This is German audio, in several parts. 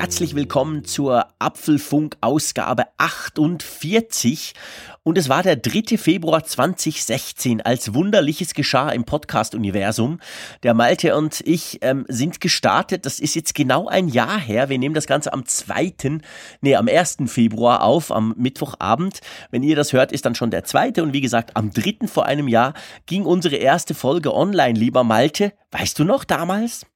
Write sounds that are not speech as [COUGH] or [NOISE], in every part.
Herzlich willkommen zur Apfelfunk-Ausgabe 48. Und es war der 3. Februar 2016, als Wunderliches geschah im Podcast-Universum. Der Malte und ich ähm, sind gestartet. Das ist jetzt genau ein Jahr her. Wir nehmen das Ganze am 2., nee, am 1. Februar auf, am Mittwochabend. Wenn ihr das hört, ist dann schon der 2. Und wie gesagt, am 3. vor einem Jahr ging unsere erste Folge online, lieber Malte. Weißt du noch damals?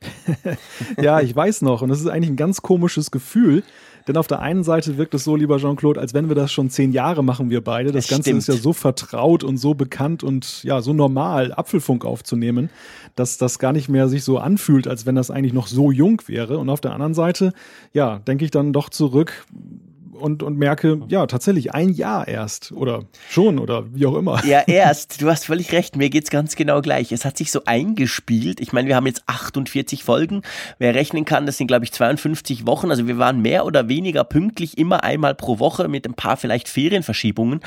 [LAUGHS] ja, ich weiß noch. Und das ist eigentlich ein ganz komisches Gefühl. Denn auf der einen Seite wirkt es so, lieber Jean-Claude, als wenn wir das schon zehn Jahre machen, wir beide. Das, das Ganze stimmt. ist ja so vertraut und so bekannt und ja, so normal, Apfelfunk aufzunehmen, dass das gar nicht mehr sich so anfühlt, als wenn das eigentlich noch so jung wäre. Und auf der anderen Seite, ja, denke ich dann doch zurück, und, und merke, ja, tatsächlich ein Jahr erst oder schon oder wie auch immer. Ja, erst. Du hast völlig recht. Mir geht's ganz genau gleich. Es hat sich so eingespielt. Ich meine, wir haben jetzt 48 Folgen. Wer rechnen kann, das sind, glaube ich, 52 Wochen. Also wir waren mehr oder weniger pünktlich immer einmal pro Woche mit ein paar vielleicht Ferienverschiebungen.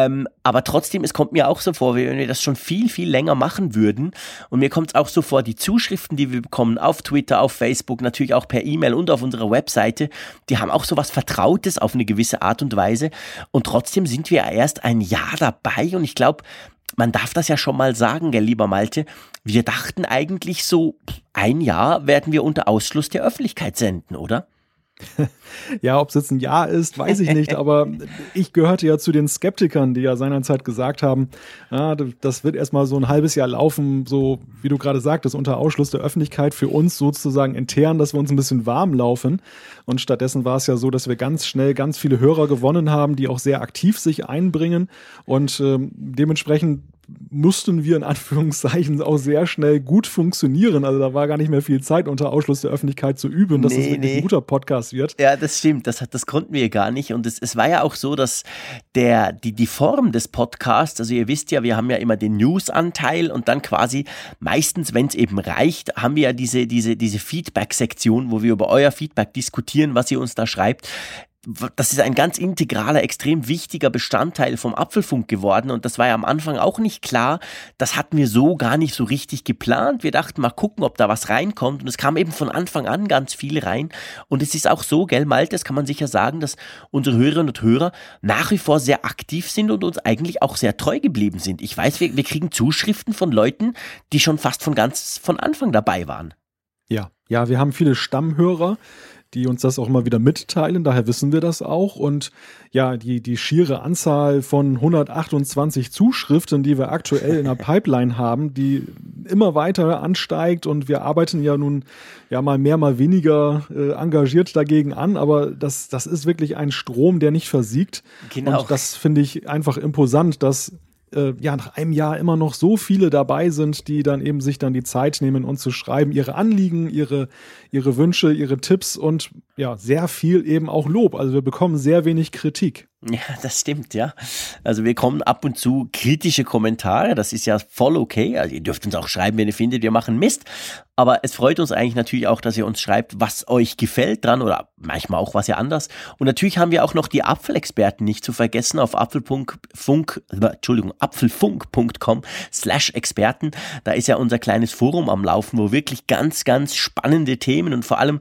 Ähm, aber trotzdem, es kommt mir auch so vor, wie wenn wir das schon viel, viel länger machen würden. Und mir kommt es auch so vor, die Zuschriften, die wir bekommen auf Twitter, auf Facebook, natürlich auch per E-Mail und auf unserer Webseite, die haben auch so was Vertrautes auf eine gewisse Art und Weise. Und trotzdem sind wir erst ein Jahr dabei und ich glaube, man darf das ja schon mal sagen, gell, lieber Malte. Wir dachten eigentlich so, ein Jahr werden wir unter Ausschluss der Öffentlichkeit senden, oder? [LAUGHS] ja, ob es jetzt ein Ja ist, weiß ich nicht, aber ich gehörte ja zu den Skeptikern, die ja seinerzeit gesagt haben, ja, das wird erstmal so ein halbes Jahr laufen, so wie du gerade sagtest, unter Ausschluss der Öffentlichkeit für uns sozusagen intern, dass wir uns ein bisschen warm laufen. Und stattdessen war es ja so, dass wir ganz schnell ganz viele Hörer gewonnen haben, die auch sehr aktiv sich einbringen und ähm, dementsprechend mussten wir in Anführungszeichen auch sehr schnell gut funktionieren. Also da war gar nicht mehr viel Zeit unter Ausschluss der Öffentlichkeit zu üben, dass nee, das wirklich nee. ein guter Podcast wird. Ja, das stimmt. Das, das konnten wir gar nicht. Und es, es war ja auch so, dass der, die, die Form des Podcasts, also ihr wisst ja, wir haben ja immer den News-Anteil und dann quasi meistens, wenn es eben reicht, haben wir ja diese, diese, diese Feedback-Sektion, wo wir über euer Feedback diskutieren, was ihr uns da schreibt das ist ein ganz integraler, extrem wichtiger Bestandteil vom Apfelfunk geworden und das war ja am Anfang auch nicht klar. Das hatten wir so gar nicht so richtig geplant. Wir dachten mal gucken, ob da was reinkommt und es kam eben von Anfang an ganz viel rein und es ist auch so, gell, Malte, das kann man sicher sagen, dass unsere Hörerinnen und Hörer nach wie vor sehr aktiv sind und uns eigentlich auch sehr treu geblieben sind. Ich weiß, wir, wir kriegen Zuschriften von Leuten, die schon fast von ganz von Anfang dabei waren. Ja, ja, wir haben viele Stammhörer, die uns das auch immer wieder mitteilen. Daher wissen wir das auch. Und ja, die, die schiere Anzahl von 128 Zuschriften, die wir aktuell in der [LAUGHS] Pipeline haben, die immer weiter ansteigt. Und wir arbeiten ja nun ja mal mehr, mal weniger äh, engagiert dagegen an. Aber das, das ist wirklich ein Strom, der nicht versiegt. Genau. Und das finde ich einfach imposant, dass äh, ja nach einem Jahr immer noch so viele dabei sind, die dann eben sich dann die Zeit nehmen, uns zu schreiben, ihre Anliegen, ihre, ihre Wünsche, ihre Tipps und ja, sehr viel eben auch Lob. Also wir bekommen sehr wenig Kritik. Ja, das stimmt, ja. Also wir kommen ab und zu kritische Kommentare, das ist ja voll okay. Also ihr dürft uns auch schreiben, wenn ihr findet, wir machen Mist. Aber es freut uns eigentlich natürlich auch, dass ihr uns schreibt, was euch gefällt dran oder manchmal auch was ihr anders. Und natürlich haben wir auch noch die Apfelexperten nicht zu vergessen auf apfelfunk, Entschuldigung, apfelfunk.com slash Experten. Da ist ja unser kleines Forum am Laufen, wo wirklich ganz, ganz spannende Themen und vor allem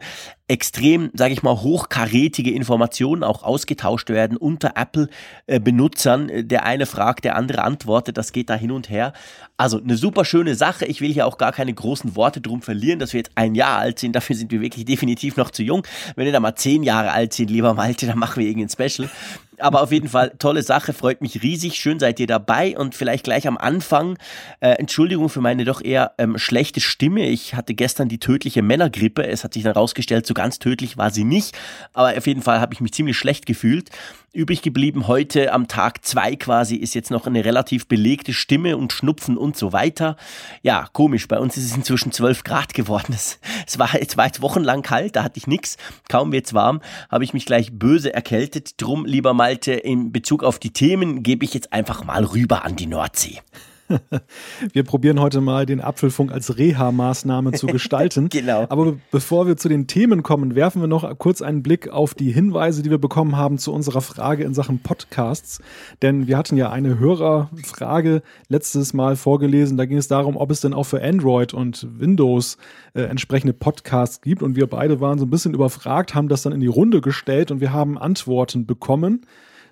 extrem, sage ich mal, hochkarätige Informationen auch ausgetauscht werden unter Apple-Benutzern. Der eine fragt, der andere antwortet, das geht da hin und her. Also eine super schöne Sache. Ich will hier auch gar keine großen Worte drum verlieren, dass wir jetzt ein Jahr alt sind. Dafür sind wir wirklich definitiv noch zu jung. Wenn wir da mal zehn Jahre alt sind, lieber Malte, dann machen wir irgendein Special. Aber auf jeden Fall tolle Sache, freut mich riesig. Schön seid ihr dabei und vielleicht gleich am Anfang äh, Entschuldigung für meine doch eher ähm, schlechte Stimme. Ich hatte gestern die tödliche Männergrippe. Es hat sich dann rausgestellt, so ganz tödlich war sie nicht. Aber auf jeden Fall habe ich mich ziemlich schlecht gefühlt. Übrig geblieben heute am Tag zwei quasi ist jetzt noch eine relativ belegte Stimme und Schnupfen und so weiter. Ja, komisch. Bei uns ist es inzwischen 12 Grad geworden. [LAUGHS] Es, es war, es war jetzt wochenlang kalt, da hatte ich nichts. Kaum wird's warm, habe ich mich gleich böse erkältet. Drum, lieber Malte, in Bezug auf die Themen gebe ich jetzt einfach mal rüber an die Nordsee. [LAUGHS] wir probieren heute mal den Apfelfunk als Reha-Maßnahme zu [LAUGHS] gestalten. genau. Aber bevor wir zu den Themen kommen, werfen wir noch kurz einen Blick auf die Hinweise, die wir bekommen haben zu unserer Frage in Sachen Podcasts. Denn wir hatten ja eine Hörerfrage letztes Mal vorgelesen. Da ging es darum, ob es denn auch für Android und Windows äh, entsprechende Podcasts gibt. Und wir beide waren so ein bisschen überfragt, haben das dann in die Runde gestellt und wir haben Antworten bekommen.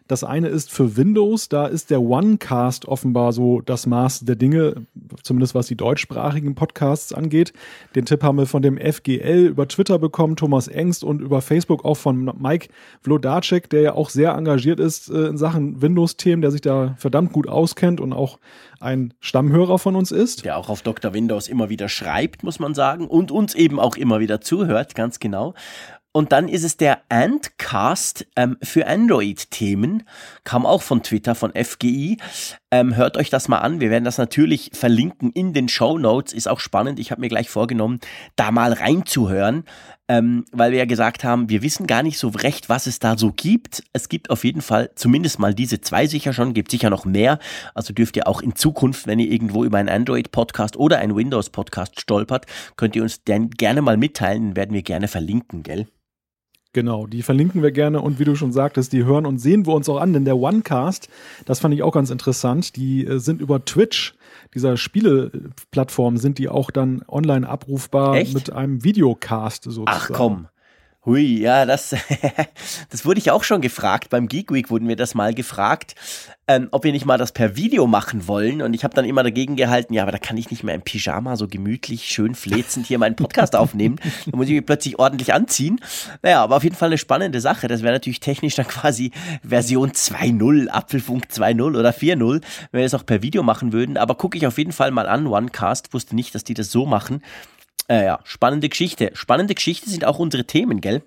Das eine ist für Windows, da ist der OneCast offenbar so das Maß der Dinge, zumindest was die deutschsprachigen Podcasts angeht. Den Tipp haben wir von dem FGL über Twitter bekommen, Thomas Engst und über Facebook auch von Mike Vlodacek, der ja auch sehr engagiert ist äh, in Sachen Windows-Themen, der sich da verdammt gut auskennt und auch ein Stammhörer von uns ist. Der auch auf Dr. Windows immer wieder schreibt, muss man sagen, und uns eben auch immer wieder zuhört, ganz genau. Und dann ist es der Antcast ähm, für Android-Themen, kam auch von Twitter, von FGI. Ähm, hört euch das mal an. Wir werden das natürlich verlinken in den Show Notes. Ist auch spannend. Ich habe mir gleich vorgenommen, da mal reinzuhören, ähm, weil wir ja gesagt haben, wir wissen gar nicht so recht, was es da so gibt. Es gibt auf jeden Fall zumindest mal diese zwei sicher schon, gibt sicher noch mehr. Also dürft ihr auch in Zukunft, wenn ihr irgendwo über einen Android-Podcast oder einen Windows-Podcast stolpert, könnt ihr uns dann gerne mal mitteilen, den werden wir gerne verlinken, gell? Genau, die verlinken wir gerne und wie du schon sagtest, die hören und sehen wir uns auch an, denn der OneCast, das fand ich auch ganz interessant, die äh, sind über Twitch, dieser Spieleplattform, sind die auch dann online abrufbar Echt? mit einem Videocast sozusagen. Ach komm. Hui, ja, das, [LAUGHS] das wurde ich auch schon gefragt. Beim Geek Week wurden wir das mal gefragt, ähm, ob wir nicht mal das per Video machen wollen. Und ich habe dann immer dagegen gehalten, ja, aber da kann ich nicht mehr im Pyjama so gemütlich, schön flezend hier meinen Podcast [LAUGHS] aufnehmen. Da muss ich mich plötzlich ordentlich anziehen. Naja, aber auf jeden Fall eine spannende Sache. Das wäre natürlich technisch dann quasi Version 2.0, Apfelfunk 2.0 oder 4.0, wenn wir das auch per Video machen würden. Aber gucke ich auf jeden Fall mal an. OneCast wusste nicht, dass die das so machen. Äh, ja, spannende Geschichte. Spannende Geschichte sind auch unsere Themen, gell?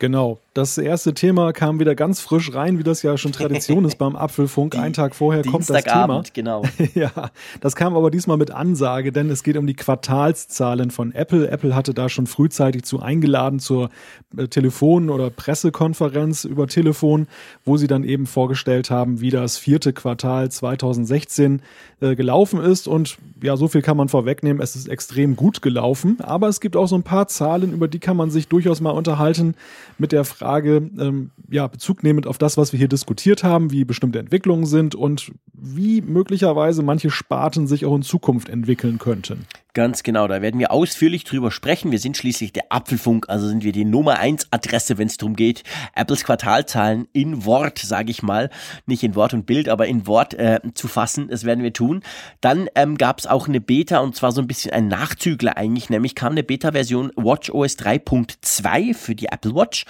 Genau. Das erste Thema kam wieder ganz frisch rein, wie das ja schon Tradition ist [LAUGHS] beim Apfelfunk. Einen Tag vorher kommt das Thema. genau. [LAUGHS] ja, das kam aber diesmal mit Ansage, denn es geht um die Quartalszahlen von Apple. Apple hatte da schon frühzeitig zu eingeladen zur äh, Telefon- oder Pressekonferenz über Telefon, wo sie dann eben vorgestellt haben, wie das vierte Quartal 2016 äh, gelaufen ist. Und ja, so viel kann man vorwegnehmen. Es ist extrem gut gelaufen. Aber es gibt auch so ein paar Zahlen, über die kann man sich durchaus mal unterhalten mit der Frage, ähm, ja, Bezug nehmend auf das, was wir hier diskutiert haben, wie bestimmte Entwicklungen sind und wie möglicherweise manche Sparten sich auch in Zukunft entwickeln könnten. Ganz genau, da werden wir ausführlich drüber sprechen. Wir sind schließlich der Apfelfunk, also sind wir die Nummer eins Adresse, wenn es darum geht, Apples Quartalzahlen in Wort, sage ich mal, nicht in Wort und Bild, aber in Wort äh, zu fassen. Das werden wir tun. Dann ähm, gab es auch eine Beta und zwar so ein bisschen ein Nachzügler eigentlich, nämlich kam eine Beta-Version WatchOS 3.2 für die Apple Watch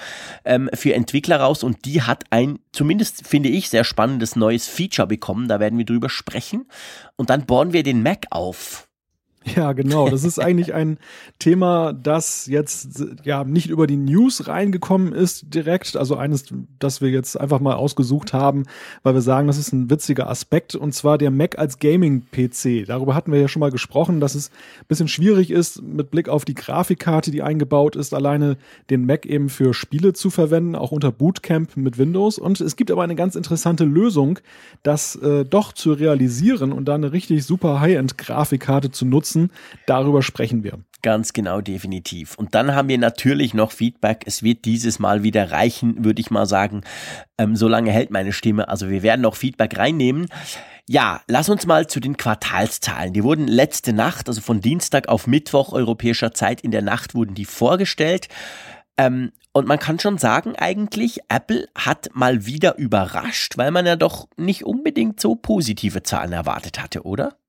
ähm, für Entwickler raus und die hat ein, zumindest finde ich, sehr spannendes neues Feature bekommen. Da werden wir drüber sprechen und dann bohren wir den Mac auf. Ja, genau. Das ist [LAUGHS] eigentlich ein Thema, das jetzt ja nicht über die News reingekommen ist direkt. Also eines, das wir jetzt einfach mal ausgesucht haben, weil wir sagen, das ist ein witziger Aspekt. Und zwar der Mac als Gaming-PC. Darüber hatten wir ja schon mal gesprochen, dass es ein bisschen schwierig ist, mit Blick auf die Grafikkarte, die eingebaut ist, alleine den Mac eben für Spiele zu verwenden, auch unter Bootcamp mit Windows. Und es gibt aber eine ganz interessante Lösung, das äh, doch zu realisieren und da eine richtig super High-End-Grafikkarte zu nutzen nutzen. Darüber sprechen wir. Ganz genau, definitiv. Und dann haben wir natürlich noch Feedback. Es wird dieses Mal wieder reichen, würde ich mal sagen. Ähm, so lange hält meine Stimme. Also wir werden noch Feedback reinnehmen. Ja, lass uns mal zu den Quartalszahlen. Die wurden letzte Nacht, also von Dienstag auf Mittwoch europäischer Zeit in der Nacht, wurden die vorgestellt. Ähm, und man kann schon sagen, eigentlich, Apple hat mal wieder überrascht, weil man ja doch nicht unbedingt so positive Zahlen erwartet hatte, oder?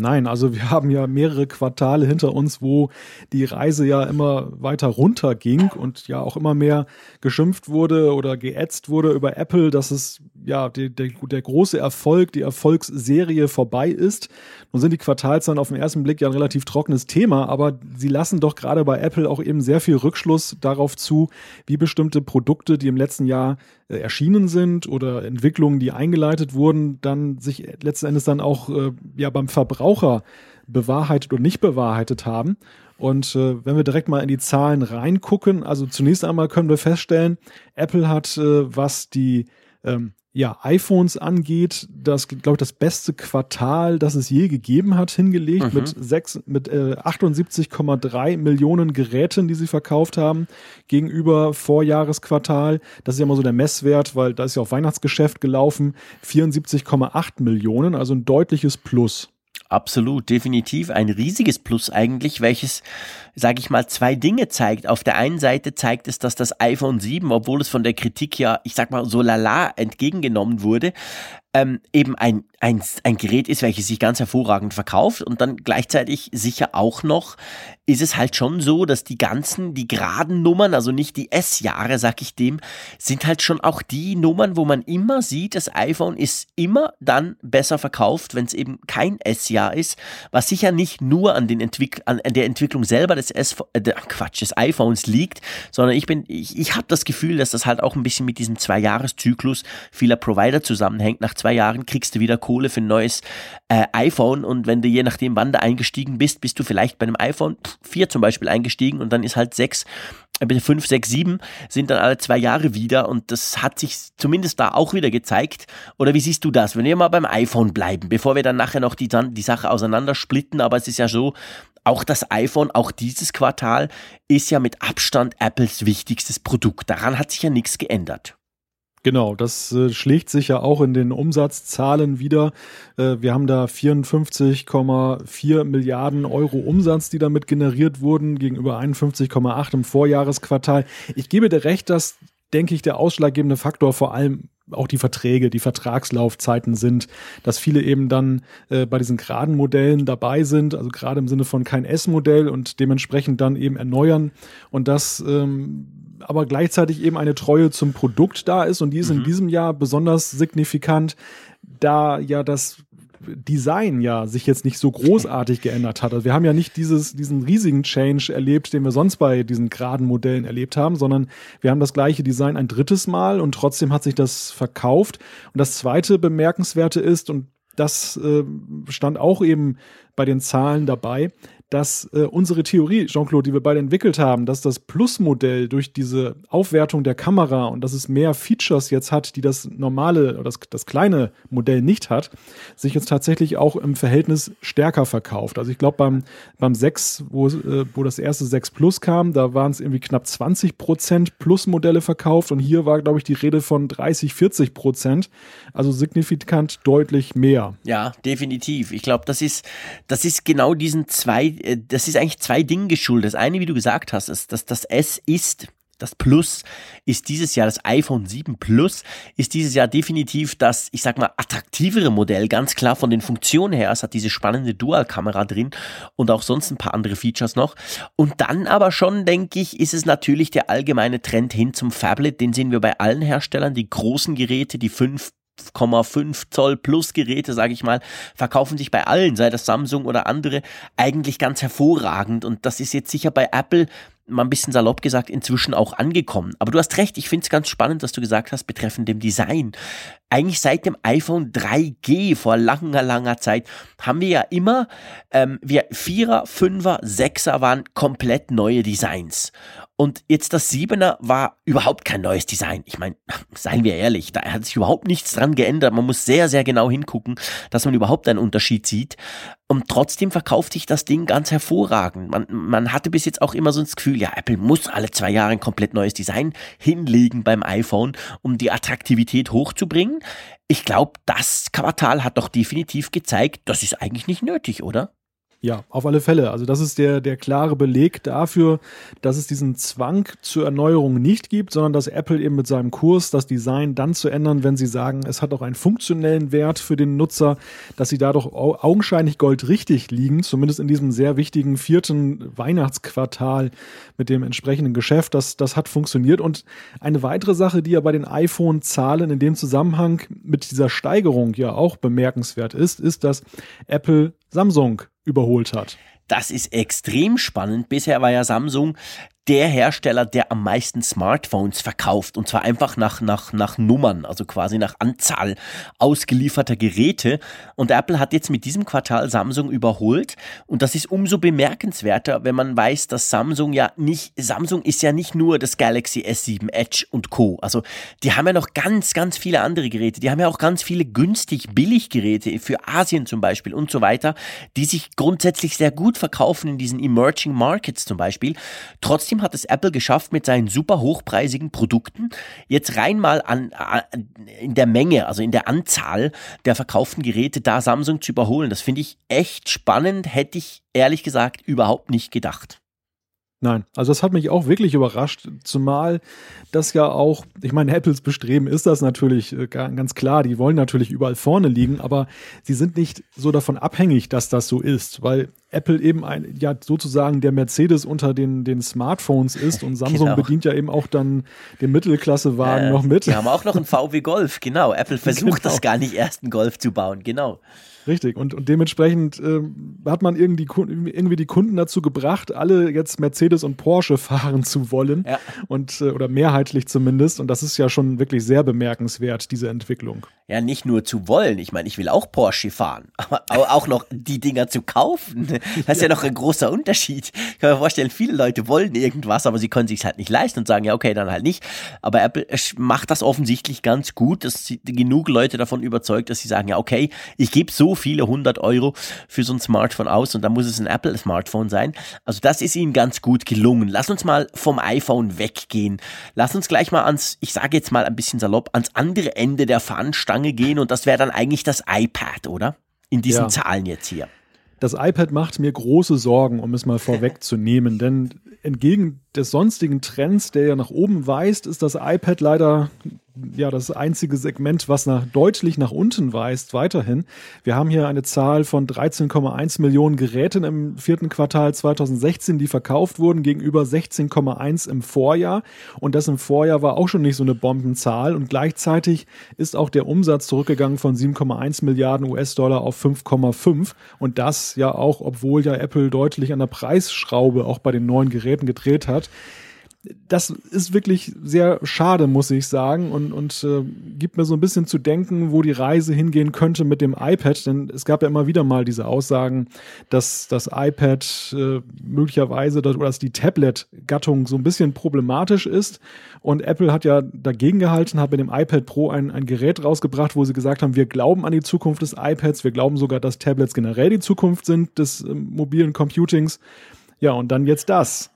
Nein, also wir haben ja mehrere Quartale hinter uns, wo die Reise ja immer weiter runter ging und ja auch immer mehr geschimpft wurde oder geätzt wurde über Apple, dass es ja der, der, der große Erfolg, die Erfolgsserie vorbei ist. Nun sind die Quartalszahlen auf den ersten Blick ja ein relativ trockenes Thema, aber sie lassen doch gerade bei Apple auch eben sehr viel Rückschluss darauf zu, wie bestimmte Produkte, die im letzten Jahr äh, erschienen sind oder Entwicklungen, die eingeleitet wurden, dann sich letzten Endes dann auch äh, ja beim Verbraucher bewahrheitet oder nicht bewahrheitet haben. Und äh, wenn wir direkt mal in die Zahlen reingucken, also zunächst einmal können wir feststellen, Apple hat, äh, was die ähm, ja, iPhones angeht, das, glaube ich, das beste Quartal, das es je gegeben hat, hingelegt mhm. mit, sechs, mit äh, 78,3 Millionen Geräten, die sie verkauft haben, gegenüber Vorjahresquartal. Das ist ja immer so der Messwert, weil da ist ja auch Weihnachtsgeschäft gelaufen, 74,8 Millionen, also ein deutliches Plus. Absolut, definitiv ein riesiges Plus eigentlich, welches, sage ich mal, zwei Dinge zeigt. Auf der einen Seite zeigt es, dass das iPhone 7, obwohl es von der Kritik ja, ich sag mal, so lala entgegengenommen wurde, ähm, eben ein, ein, ein Gerät ist, welches sich ganz hervorragend verkauft und dann gleichzeitig sicher auch noch ist es halt schon so, dass die ganzen, die geraden Nummern, also nicht die S-Jahre, sag ich dem, sind halt schon auch die Nummern, wo man immer sieht, das iPhone ist immer dann besser verkauft, wenn es eben kein S-Jahr ist, was sicher nicht nur an, den Entwick an der Entwicklung selber des S äh, Quatsch, des iPhones liegt, sondern ich bin, ich, ich habe das Gefühl, dass das halt auch ein bisschen mit diesem Zwei-Jahres-Zyklus vieler Provider zusammenhängt. Nach zwei Jahren kriegst du wieder Kohle für ein neues äh, iPhone und wenn du je nachdem, wann du eingestiegen bist, bist du vielleicht bei einem iPhone 4 zum Beispiel eingestiegen und dann ist halt 6 bitte 5, 6, 7 sind dann alle zwei Jahre wieder und das hat sich zumindest da auch wieder gezeigt. Oder wie siehst du das? Wenn wir mal beim iPhone bleiben, bevor wir dann nachher noch die, die Sache auseinandersplitten, aber es ist ja so, auch das iPhone, auch dieses Quartal ist ja mit Abstand Apples wichtigstes Produkt. Daran hat sich ja nichts geändert. Genau, das äh, schlägt sich ja auch in den Umsatzzahlen wieder. Äh, wir haben da 54,4 Milliarden Euro Umsatz, die damit generiert wurden, gegenüber 51,8 im Vorjahresquartal. Ich gebe dir recht, dass, denke ich, der ausschlaggebende Faktor vor allem auch die Verträge, die Vertragslaufzeiten sind, dass viele eben dann äh, bei diesen geraden Modellen dabei sind, also gerade im Sinne von kein S-Modell und dementsprechend dann eben erneuern und das ähm, aber gleichzeitig eben eine Treue zum Produkt da ist und die ist mhm. in diesem Jahr besonders signifikant, da ja das Design ja sich jetzt nicht so großartig geändert hat. Also wir haben ja nicht dieses, diesen riesigen Change erlebt, den wir sonst bei diesen geraden Modellen erlebt haben, sondern wir haben das gleiche Design ein drittes Mal und trotzdem hat sich das verkauft. Und das zweite bemerkenswerte ist, und das äh, stand auch eben bei den Zahlen dabei, dass äh, unsere Theorie, Jean-Claude, die wir beide entwickelt haben, dass das Plus-Modell durch diese Aufwertung der Kamera und dass es mehr Features jetzt hat, die das normale oder das, das kleine Modell nicht hat, sich jetzt tatsächlich auch im Verhältnis stärker verkauft. Also ich glaube beim, beim 6, wo, äh, wo das erste 6 Plus kam, da waren es irgendwie knapp 20 Prozent Plus-Modelle verkauft und hier war, glaube ich, die Rede von 30, 40 Prozent. Also signifikant deutlich mehr. Ja, definitiv. Ich glaube, das ist, das ist genau diesen zwei das ist eigentlich zwei Dinge geschuldet. Das eine, wie du gesagt hast, ist, dass das S ist, das Plus ist dieses Jahr, das iPhone 7 Plus ist dieses Jahr definitiv das, ich sag mal, attraktivere Modell, ganz klar von den Funktionen her. Es hat diese spannende Dual-Kamera drin und auch sonst ein paar andere Features noch. Und dann aber schon, denke ich, ist es natürlich der allgemeine Trend hin zum Phablet. Den sehen wir bei allen Herstellern. Die großen Geräte, die 5 5,5 Zoll Plus Geräte, sage ich mal, verkaufen sich bei allen, sei das Samsung oder andere, eigentlich ganz hervorragend. Und das ist jetzt sicher bei Apple mal ein bisschen salopp gesagt, inzwischen auch angekommen. Aber du hast recht, ich finde es ganz spannend, was du gesagt hast betreffend dem Design. Eigentlich seit dem iPhone 3G vor langer, langer Zeit haben wir ja immer, ähm, wir Vierer, Fünfer, Sechser waren komplett neue Designs. Und jetzt das Siebener war überhaupt kein neues Design. Ich meine, seien wir ehrlich, da hat sich überhaupt nichts dran geändert. Man muss sehr, sehr genau hingucken, dass man überhaupt einen Unterschied sieht. Und trotzdem verkauft sich das Ding ganz hervorragend. Man, man hatte bis jetzt auch immer so das Gefühl, ja, Apple muss alle zwei Jahre ein komplett neues Design hinlegen beim iPhone, um die Attraktivität hochzubringen. Ich glaube, das Quartal hat doch definitiv gezeigt, das ist eigentlich nicht nötig, oder? Ja, auf alle Fälle. Also das ist der, der klare Beleg dafür, dass es diesen Zwang zur Erneuerung nicht gibt, sondern dass Apple eben mit seinem Kurs das Design dann zu ändern, wenn sie sagen, es hat auch einen funktionellen Wert für den Nutzer, dass sie dadurch augenscheinlich goldrichtig liegen, zumindest in diesem sehr wichtigen vierten Weihnachtsquartal mit dem entsprechenden Geschäft. Das, das hat funktioniert. Und eine weitere Sache, die ja bei den iPhone-Zahlen in dem Zusammenhang mit dieser Steigerung ja auch bemerkenswert ist, ist, dass Apple Samsung überholt hat. Das ist extrem spannend. Bisher war ja Samsung der Hersteller, der am meisten Smartphones verkauft. Und zwar einfach nach, nach, nach Nummern, also quasi nach Anzahl ausgelieferter Geräte. Und Apple hat jetzt mit diesem Quartal Samsung überholt. Und das ist umso bemerkenswerter, wenn man weiß, dass Samsung ja nicht, Samsung ist ja nicht nur das Galaxy S7 Edge und Co. Also die haben ja noch ganz, ganz viele andere Geräte. Die haben ja auch ganz viele günstig Billiggeräte für Asien zum Beispiel und so weiter, die sich grundsätzlich sehr gut verkaufen in diesen Emerging Markets zum Beispiel. Trotzdem hat es Apple geschafft, mit seinen super hochpreisigen Produkten jetzt rein mal an, an in der Menge, also in der Anzahl der verkauften Geräte da Samsung zu überholen. Das finde ich echt spannend, hätte ich ehrlich gesagt überhaupt nicht gedacht. Nein, also das hat mich auch wirklich überrascht, zumal das ja auch, ich meine, Apples Bestreben ist das natürlich äh, ganz klar, die wollen natürlich überall vorne liegen, aber sie sind nicht so davon abhängig, dass das so ist, weil Apple eben ein, ja sozusagen der Mercedes unter den, den Smartphones ist und [LAUGHS] Samsung genau. bedient ja eben auch dann den Mittelklassewagen äh, noch mit. Die haben auch noch einen VW Golf, genau. Apple [LAUGHS] versucht genau. das gar nicht erst einen Golf zu bauen, genau. Richtig. Und, und dementsprechend äh, hat man irgendwie die, irgendwie die Kunden dazu gebracht, alle jetzt Mercedes und Porsche [LAUGHS] fahren zu wollen. Ja. Und, äh, oder mehrheitlich zumindest. Und das ist ja schon wirklich sehr bemerkenswert, diese Entwicklung. Ja, nicht nur zu wollen. Ich meine, ich will auch Porsche fahren. [LAUGHS] Aber auch noch die Dinger zu kaufen. [LAUGHS] Das ist ja, ja noch ein großer Unterschied. Ich kann mir vorstellen, viele Leute wollen irgendwas, aber sie können sich halt nicht leisten und sagen, ja, okay, dann halt nicht. Aber Apple macht das offensichtlich ganz gut, dass genug Leute davon überzeugt, dass sie sagen, ja, okay, ich gebe so viele hundert Euro für so ein Smartphone aus und dann muss es ein Apple-Smartphone sein. Also das ist ihnen ganz gut gelungen. Lass uns mal vom iPhone weggehen. Lass uns gleich mal ans, ich sage jetzt mal ein bisschen salopp, ans andere Ende der Fahnenstange gehen und das wäre dann eigentlich das iPad, oder? In diesen ja. Zahlen jetzt hier. Das iPad macht mir große Sorgen, um es mal vorwegzunehmen, denn entgegen des sonstigen Trends, der ja nach oben weist, ist das iPad leider ja das einzige Segment, was nach, deutlich nach unten weist, weiterhin. Wir haben hier eine Zahl von 13,1 Millionen Geräten im vierten Quartal 2016, die verkauft wurden, gegenüber 16,1 im Vorjahr. Und das im Vorjahr war auch schon nicht so eine Bombenzahl. Und gleichzeitig ist auch der Umsatz zurückgegangen von 7,1 Milliarden US-Dollar auf 5,5. Und das ja auch, obwohl ja Apple deutlich an der Preisschraube auch bei den neuen Geräten gedreht hat das ist wirklich sehr schade, muss ich sagen, und, und äh, gibt mir so ein bisschen zu denken, wo die Reise hingehen könnte mit dem iPad. Denn es gab ja immer wieder mal diese Aussagen, dass das iPad äh, möglicherweise dass, oder dass die Tablet-Gattung so ein bisschen problematisch ist. Und Apple hat ja dagegen gehalten, hat mit dem iPad Pro ein, ein Gerät rausgebracht, wo sie gesagt haben, wir glauben an die Zukunft des iPads, wir glauben sogar, dass Tablets generell die Zukunft sind des äh, mobilen Computings. Ja, und dann jetzt das.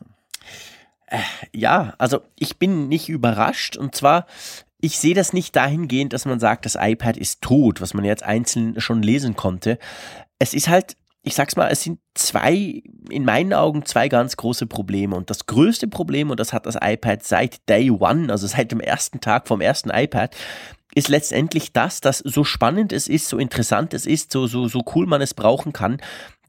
Äh, ja, also ich bin nicht überrascht und zwar, ich sehe das nicht dahingehend, dass man sagt, das iPad ist tot, was man jetzt einzeln schon lesen konnte. Es ist halt, ich sag's mal, es sind zwei, in meinen Augen zwei ganz große Probleme. Und das größte Problem, und das hat das iPad seit Day One, also seit dem ersten Tag vom ersten iPad, ist letztendlich das, dass so spannend es ist, so interessant es ist, so, so, so cool man es brauchen kann,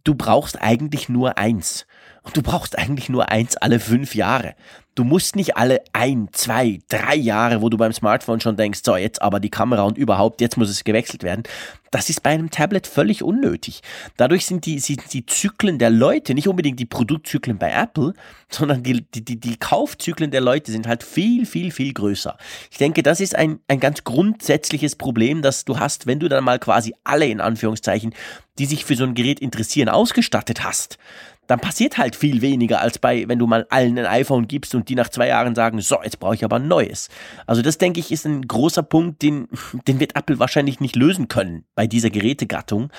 du brauchst eigentlich nur eins. Und du brauchst eigentlich nur eins alle fünf Jahre. Du musst nicht alle ein, zwei, drei Jahre, wo du beim Smartphone schon denkst, so jetzt aber die Kamera und überhaupt, jetzt muss es gewechselt werden. Das ist bei einem Tablet völlig unnötig. Dadurch sind die, sind die Zyklen der Leute, nicht unbedingt die Produktzyklen bei Apple, sondern die, die, die, Kaufzyklen der Leute sind halt viel, viel, viel größer. Ich denke, das ist ein, ein ganz grundsätzliches Problem, das du hast, wenn du dann mal quasi alle in Anführungszeichen, die sich für so ein Gerät interessieren, ausgestattet hast dann passiert halt viel weniger als bei, wenn du mal allen ein iPhone gibst und die nach zwei Jahren sagen, so, jetzt brauche ich aber ein neues. Also das denke ich ist ein großer Punkt, den, den wird Apple wahrscheinlich nicht lösen können bei dieser Gerätegattung.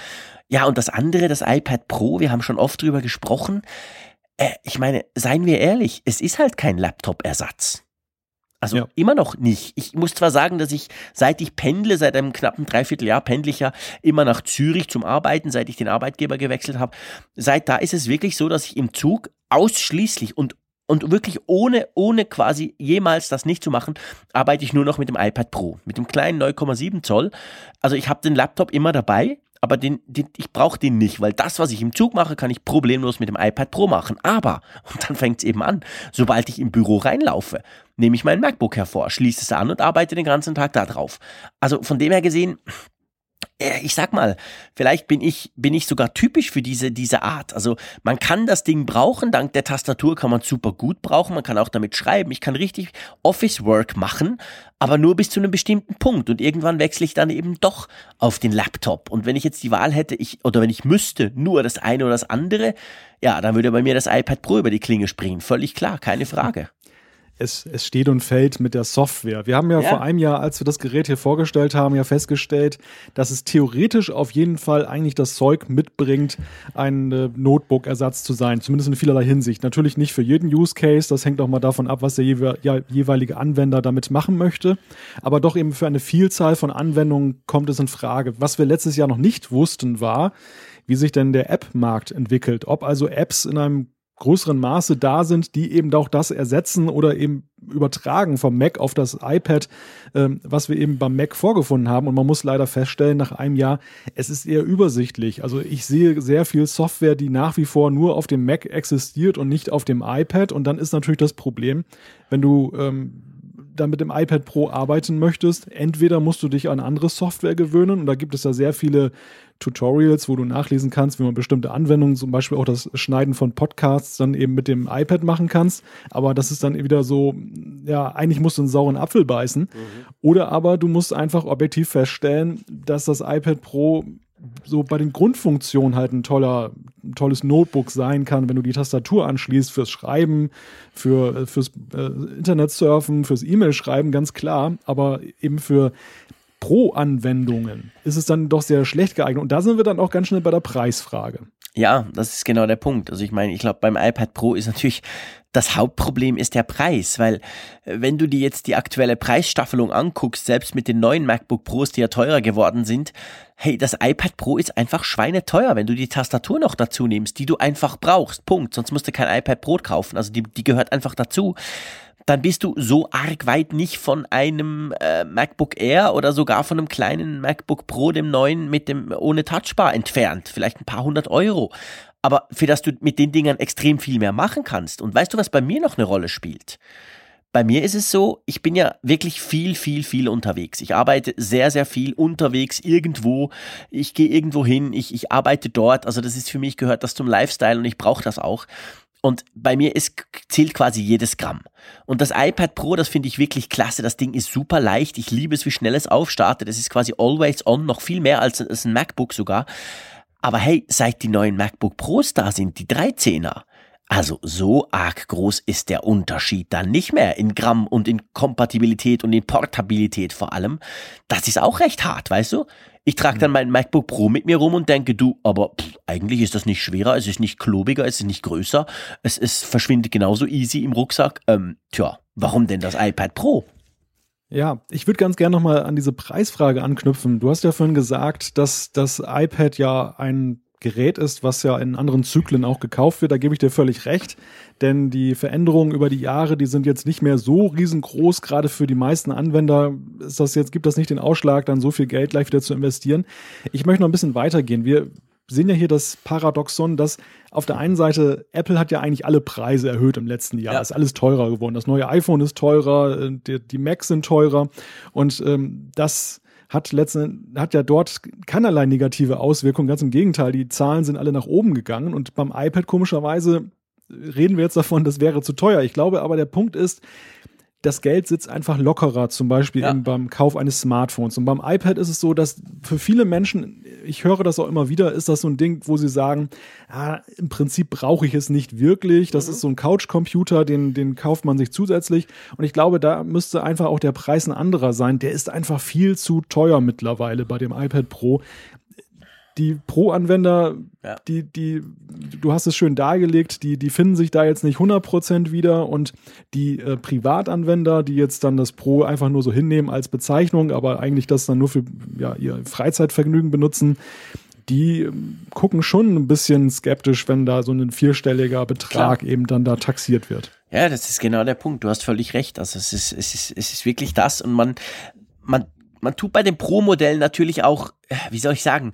Ja, und das andere, das iPad Pro, wir haben schon oft drüber gesprochen. Äh, ich meine, seien wir ehrlich, es ist halt kein Laptop-Ersatz. Also ja. immer noch nicht. Ich muss zwar sagen, dass ich, seit ich pendle, seit einem knappen Dreivierteljahr pendle ich ja immer nach Zürich zum Arbeiten, seit ich den Arbeitgeber gewechselt habe. Seit da ist es wirklich so, dass ich im Zug ausschließlich und und wirklich ohne, ohne quasi jemals das nicht zu machen, arbeite ich nur noch mit dem iPad Pro, mit dem kleinen 9,7 Zoll. Also ich habe den Laptop immer dabei, aber den, den, ich brauche den nicht, weil das, was ich im Zug mache, kann ich problemlos mit dem iPad Pro machen. Aber, [LAUGHS] und dann fängt es eben an, sobald ich im Büro reinlaufe, nehme ich mein MacBook hervor, schließe es an und arbeite den ganzen Tag da drauf. Also von dem her gesehen, ich sag mal, vielleicht bin ich, bin ich sogar typisch für diese, diese Art. Also man kann das Ding brauchen, dank der Tastatur kann man super gut brauchen, man kann auch damit schreiben, ich kann richtig Office-Work machen, aber nur bis zu einem bestimmten Punkt und irgendwann wechsle ich dann eben doch auf den Laptop. Und wenn ich jetzt die Wahl hätte, ich, oder wenn ich müsste, nur das eine oder das andere, ja, dann würde bei mir das iPad Pro über die Klinge springen. Völlig klar, keine Frage [LAUGHS] es, es steht und fällt mit der Software. Wir haben ja, ja, vor einem Jahr, als wir das Gerät hier vorgestellt haben, ja festgestellt, dass es theoretisch auf jeden Fall eigentlich das Zeug mitbringt, ein äh, Notebook-Ersatz zu sein, zumindest in vielerlei Hinsicht. Natürlich nicht für jeden Use Case, das hängt auch mal davon ab, was der jewe ja, jeweilige Anwender damit machen möchte, aber doch eben für eine Vielzahl von Anwendungen kommt es in Frage. Was wir letztes Jahr noch nicht wussten, war, wie sich denn der App-Markt entwickelt. Ob also Apps in einem größeren Maße da sind, die eben auch das ersetzen oder eben übertragen vom Mac auf das iPad, ähm, was wir eben beim Mac vorgefunden haben. Und man muss leider feststellen, nach einem Jahr, es ist eher übersichtlich. Also ich sehe sehr viel Software, die nach wie vor nur auf dem Mac existiert und nicht auf dem iPad. Und dann ist natürlich das Problem, wenn du ähm, dann mit dem iPad Pro arbeiten möchtest, entweder musst du dich an andere Software gewöhnen und da gibt es ja sehr viele Tutorials, wo du nachlesen kannst, wie man bestimmte Anwendungen, zum Beispiel auch das Schneiden von Podcasts, dann eben mit dem iPad machen kannst. Aber das ist dann wieder so, ja, eigentlich musst du einen sauren Apfel beißen. Mhm. Oder aber du musst einfach objektiv feststellen, dass das iPad Pro so bei den Grundfunktionen halt ein toller, ein tolles Notebook sein kann, wenn du die Tastatur anschließt fürs Schreiben, für, fürs äh, Internetsurfen, fürs E-Mail-Schreiben, ganz klar, aber eben für Pro-Anwendungen ist es dann doch sehr schlecht geeignet. Und da sind wir dann auch ganz schnell bei der Preisfrage. Ja, das ist genau der Punkt. Also ich meine, ich glaube, beim iPad Pro ist natürlich das Hauptproblem ist der Preis, weil äh, wenn du dir jetzt die aktuelle Preisstaffelung anguckst, selbst mit den neuen MacBook Pros, die ja teurer geworden sind, hey, das iPad Pro ist einfach schweineteuer, wenn du die Tastatur noch dazu nimmst, die du einfach brauchst. Punkt. Sonst musst du kein iPad Pro kaufen. Also die, die gehört einfach dazu dann bist du so arg weit nicht von einem äh, MacBook Air oder sogar von einem kleinen MacBook Pro, dem neuen mit dem ohne Touchbar entfernt. Vielleicht ein paar hundert Euro. Aber für das du mit den Dingern extrem viel mehr machen kannst. Und weißt du, was bei mir noch eine Rolle spielt? Bei mir ist es so, ich bin ja wirklich viel, viel, viel unterwegs. Ich arbeite sehr, sehr viel unterwegs irgendwo. Ich gehe irgendwo hin, ich, ich arbeite dort. Also das ist für mich, gehört das zum Lifestyle und ich brauche das auch. Und bei mir ist, zählt quasi jedes Gramm. Und das iPad Pro, das finde ich wirklich klasse. Das Ding ist super leicht. Ich liebe es, wie schnell es aufstartet. Es ist quasi always on, noch viel mehr als, als ein MacBook sogar. Aber hey, seit die neuen MacBook Pros da sind, die 13er, also so arg groß ist der Unterschied dann nicht mehr in Gramm und in Kompatibilität und in Portabilität vor allem. Das ist auch recht hart, weißt du? Ich trage dann mein MacBook Pro mit mir rum und denke, du, aber pff, eigentlich ist das nicht schwerer, es ist nicht klobiger, es ist nicht größer, es ist, verschwindet genauso easy im Rucksack. Ähm, tja, warum denn das iPad Pro? Ja, ich würde ganz gerne nochmal an diese Preisfrage anknüpfen. Du hast ja vorhin gesagt, dass das iPad ja ein Gerät ist, was ja in anderen Zyklen auch gekauft wird. Da gebe ich dir völlig recht, denn die Veränderungen über die Jahre, die sind jetzt nicht mehr so riesengroß. Gerade für die meisten Anwender ist das jetzt, gibt das nicht den Ausschlag, dann so viel Geld gleich wieder zu investieren. Ich möchte noch ein bisschen weitergehen. Wir sehen ja hier das Paradoxon, dass auf der einen Seite Apple hat ja eigentlich alle Preise erhöht im letzten Jahr. Ja. Ist alles teurer geworden. Das neue iPhone ist teurer, äh, die, die Macs sind teurer und ähm, das hat letzten, hat ja dort keinerlei negative Auswirkungen. Ganz im Gegenteil, die Zahlen sind alle nach oben gegangen und beim iPad komischerweise reden wir jetzt davon, das wäre zu teuer. Ich glaube aber, der Punkt ist, das Geld sitzt einfach lockerer, zum Beispiel ja. beim Kauf eines Smartphones. Und beim iPad ist es so, dass für viele Menschen, ich höre das auch immer wieder, ist das so ein Ding, wo sie sagen, ah, im Prinzip brauche ich es nicht wirklich. Das mhm. ist so ein Couch-Computer, den, den kauft man sich zusätzlich. Und ich glaube, da müsste einfach auch der Preis ein anderer sein. Der ist einfach viel zu teuer mittlerweile bei dem iPad Pro die Pro-Anwender, ja. die, die, du hast es schön dargelegt, die, die finden sich da jetzt nicht 100% wieder und die äh, Privatanwender, die jetzt dann das Pro einfach nur so hinnehmen als Bezeichnung, aber eigentlich das dann nur für ja, ihr Freizeitvergnügen benutzen, die ähm, gucken schon ein bisschen skeptisch, wenn da so ein vierstelliger Betrag Klar. eben dann da taxiert wird. Ja, das ist genau der Punkt. Du hast völlig recht. Also es ist, es ist, es ist wirklich das und man, man, man tut bei den Pro-Modellen natürlich auch, äh, wie soll ich sagen,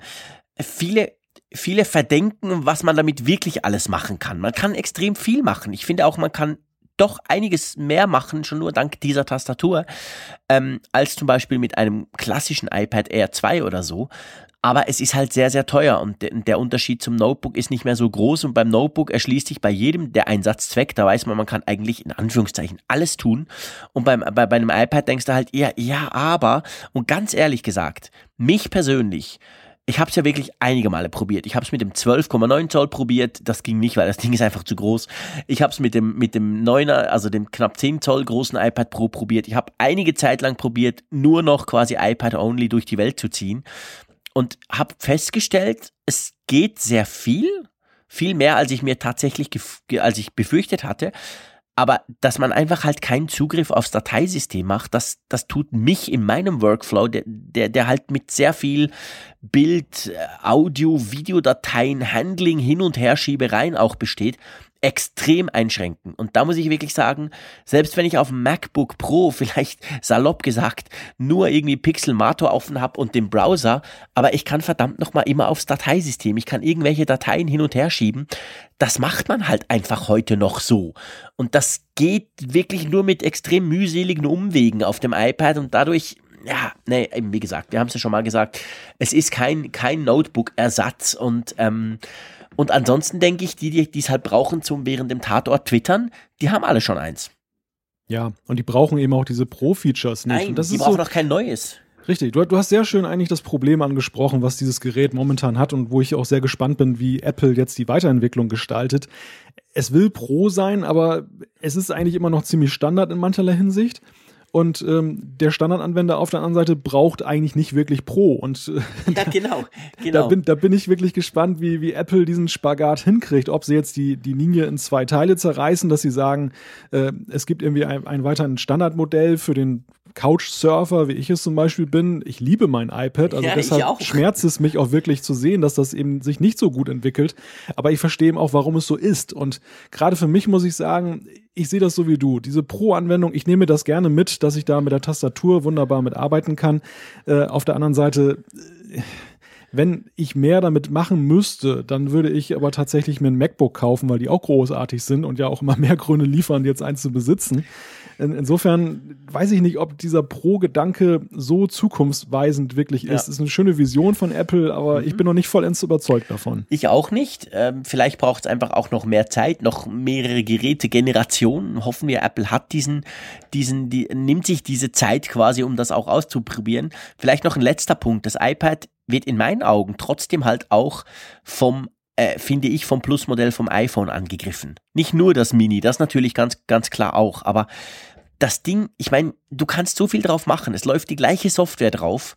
viele viele verdenken, was man damit wirklich alles machen kann. Man kann extrem viel machen. Ich finde auch, man kann doch einiges mehr machen, schon nur dank dieser Tastatur, ähm, als zum Beispiel mit einem klassischen iPad Air 2 oder so. Aber es ist halt sehr, sehr teuer und der Unterschied zum Notebook ist nicht mehr so groß und beim Notebook erschließt sich bei jedem der Einsatzzweck. Da weiß man, man kann eigentlich in Anführungszeichen alles tun. Und beim, bei, bei einem iPad denkst du halt eher, ja, aber, und ganz ehrlich gesagt, mich persönlich, ich habe es ja wirklich einige Male probiert. Ich habe es mit dem 12,9 Zoll probiert. Das ging nicht, weil das Ding ist einfach zu groß. Ich habe es mit dem mit dem 9er, also dem knapp 10 Zoll großen iPad Pro probiert. Ich habe einige Zeit lang probiert, nur noch quasi iPad only durch die Welt zu ziehen und habe festgestellt, es geht sehr viel, viel mehr, als ich mir tatsächlich, als ich befürchtet hatte. Aber dass man einfach halt keinen Zugriff aufs Dateisystem macht, das, das tut mich in meinem Workflow, der, der, der halt mit sehr viel Bild, Audio, Videodateien, Handling, Hin- und Herschiebereien auch besteht, extrem einschränken. Und da muss ich wirklich sagen, selbst wenn ich auf dem MacBook Pro [LAUGHS] vielleicht salopp gesagt nur irgendwie Pixelmator offen habe und den Browser, aber ich kann verdammt nochmal immer aufs Dateisystem, ich kann irgendwelche Dateien hin und her schieben, das macht man halt einfach heute noch so. Und das geht wirklich nur mit extrem mühseligen Umwegen auf dem iPad und dadurch ja, nee, eben wie gesagt, wir haben es ja schon mal gesagt, es ist kein, kein Notebook-Ersatz und ähm, und ansonsten denke ich, die, die es halt brauchen zum während dem Tatort twittern, die haben alle schon eins. Ja, und die brauchen eben auch diese Pro-Features nicht. Nein, die brauchen so, noch kein neues. Richtig, du, du, hast sehr schön eigentlich das Problem angesprochen, was dieses Gerät momentan hat und wo ich auch sehr gespannt bin, wie Apple jetzt die Weiterentwicklung gestaltet. Es will Pro sein, aber es ist eigentlich immer noch ziemlich Standard in mancherlei Hinsicht. Und ähm, der Standardanwender auf der anderen Seite braucht eigentlich nicht wirklich Pro. Und äh, [LAUGHS] ja, genau, [LAUGHS] genau. Da, bin, da bin ich wirklich gespannt, wie, wie Apple diesen Spagat hinkriegt. Ob sie jetzt die, die Linie in zwei Teile zerreißen, dass sie sagen, äh, es gibt irgendwie ein, ein weiteres Standardmodell für den Couchsurfer, wie ich es zum Beispiel bin. Ich liebe mein iPad, also ja, deshalb schmerzt es mich auch wirklich zu sehen, dass das eben sich nicht so gut entwickelt. Aber ich verstehe eben auch, warum es so ist. Und gerade für mich muss ich sagen, ich sehe das so wie du. Diese Pro-Anwendung, ich nehme das gerne mit, dass ich da mit der Tastatur wunderbar mitarbeiten kann. Äh, auf der anderen Seite, äh, wenn ich mehr damit machen müsste, dann würde ich aber tatsächlich mir ein MacBook kaufen, weil die auch großartig sind und ja auch immer [LAUGHS] mehr Gründe liefern, jetzt eins zu besitzen. In, insofern weiß ich nicht, ob dieser Pro-Gedanke so zukunftsweisend wirklich ist. Ja. ist eine schöne Vision von Apple, aber mhm. ich bin noch nicht vollends überzeugt davon. Ich auch nicht. Ähm, vielleicht braucht es einfach auch noch mehr Zeit, noch mehrere Geräte-Generationen. Hoffen wir, Apple hat diesen, diesen, die, nimmt sich diese Zeit quasi, um das auch auszuprobieren. Vielleicht noch ein letzter Punkt. Das iPad wird in meinen Augen trotzdem halt auch vom äh, finde ich, vom Plus-Modell vom iPhone angegriffen. Nicht nur das Mini, das natürlich ganz, ganz klar auch, aber das Ding, ich meine, du kannst so viel drauf machen. Es läuft die gleiche Software drauf.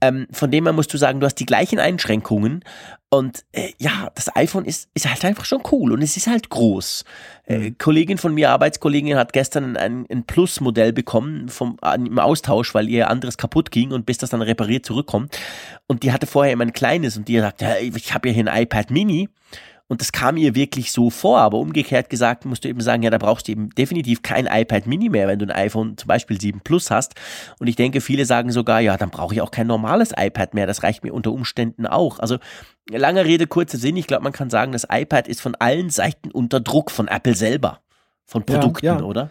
Ähm, von dem her musst du sagen, du hast die gleichen Einschränkungen. Und äh, ja, das iPhone ist, ist halt einfach schon cool und es ist halt groß. Äh, mhm. Kollegin von mir, Arbeitskollegin, hat gestern ein, ein Plus-Modell bekommen vom, im Austausch, weil ihr anderes kaputt ging und bis das dann repariert zurückkommt. Und die hatte vorher immer ein kleines und die sagt, ja, ich habe ja hier ein iPad Mini. Und das kam ihr wirklich so vor. Aber umgekehrt gesagt musst du eben sagen, ja, da brauchst du eben definitiv kein iPad Mini mehr, wenn du ein iPhone zum Beispiel 7 Plus hast. Und ich denke, viele sagen sogar, ja, dann brauche ich auch kein normales iPad mehr. Das reicht mir unter Umständen auch. Also lange Rede, kurzer Sinn. Ich glaube, man kann sagen, das iPad ist von allen Seiten unter Druck von Apple selber. Von Produkten, ja, ja. oder?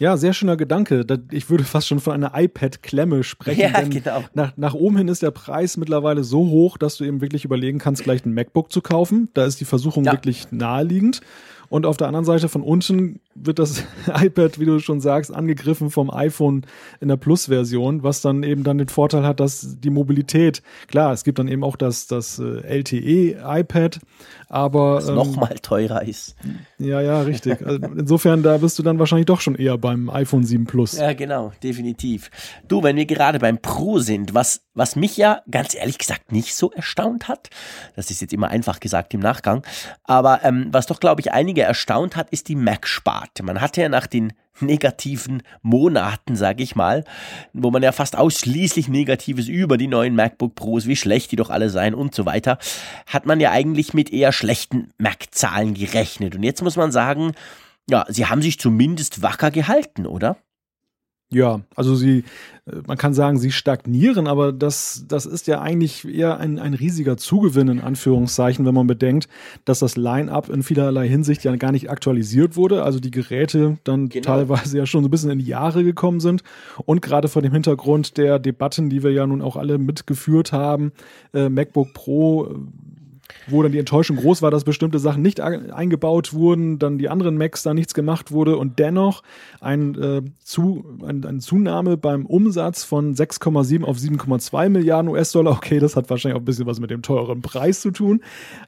Ja, sehr schöner Gedanke. Ich würde fast schon von einer iPad-Klemme sprechen. Ja, genau. Nach, nach oben hin ist der Preis mittlerweile so hoch, dass du eben wirklich überlegen kannst, gleich ein MacBook zu kaufen. Da ist die Versuchung ja. wirklich naheliegend. Und auf der anderen Seite von unten wird das [LAUGHS] iPad, wie du schon sagst, angegriffen vom iPhone in der Plus-Version, was dann eben dann den Vorteil hat, dass die Mobilität, klar, es gibt dann eben auch das, das äh, LTE-iPad, aber. Was ähm, nochmal teurer ist. Ja, ja, richtig. Also insofern, da bist du dann wahrscheinlich doch schon eher beim iPhone 7 Plus. Ja, genau, definitiv. Du, wenn wir gerade beim Pro sind, was, was mich ja ganz ehrlich gesagt nicht so erstaunt hat, das ist jetzt immer einfach gesagt im Nachgang, aber ähm, was doch, glaube ich, einige erstaunt hat, ist die Mac-Sparte. Man hatte ja nach den negativen Monaten, sage ich mal, wo man ja fast ausschließlich Negatives über die neuen MacBook Pros, wie schlecht die doch alle seien und so weiter, hat man ja eigentlich mit eher schlechten Mac-Zahlen gerechnet. Und jetzt muss man sagen, ja, sie haben sich zumindest wacker gehalten, oder? Ja, also sie, äh, man kann sagen, sie stagnieren, aber das, das ist ja eigentlich eher ein, ein riesiger Zugewinn in Anführungszeichen, wenn man bedenkt, dass das Line-up in vielerlei Hinsicht ja gar nicht aktualisiert wurde, also die Geräte dann genau. teilweise ja schon so ein bisschen in die Jahre gekommen sind und gerade vor dem Hintergrund der Debatten, die wir ja nun auch alle mitgeführt haben, äh, MacBook Pro wo dann die Enttäuschung groß war, dass bestimmte Sachen nicht eingebaut wurden, dann die anderen Macs da nichts gemacht wurde und dennoch ein, äh, zu, ein, eine Zunahme beim Umsatz von 6,7 auf 7,2 Milliarden US-Dollar. Okay, das hat wahrscheinlich auch ein bisschen was mit dem teuren Preis zu tun,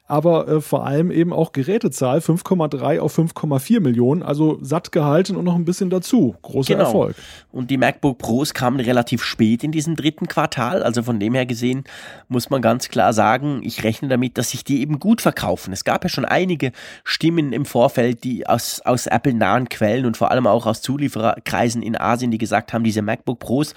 aber äh, vor allem eben auch Gerätezahl 5,3 auf 5,4 Millionen, also satt gehalten und noch ein bisschen dazu. Großer genau. Erfolg. Und die MacBook Pros kamen relativ spät in diesem dritten Quartal, also von dem her gesehen muss man ganz klar sagen, ich rechne damit, dass sich die eben gut verkaufen. Es gab ja schon einige Stimmen im Vorfeld, die aus, aus Apple-nahen Quellen und vor allem auch aus Zuliefererkreisen in Asien, die gesagt haben, diese MacBook Pros,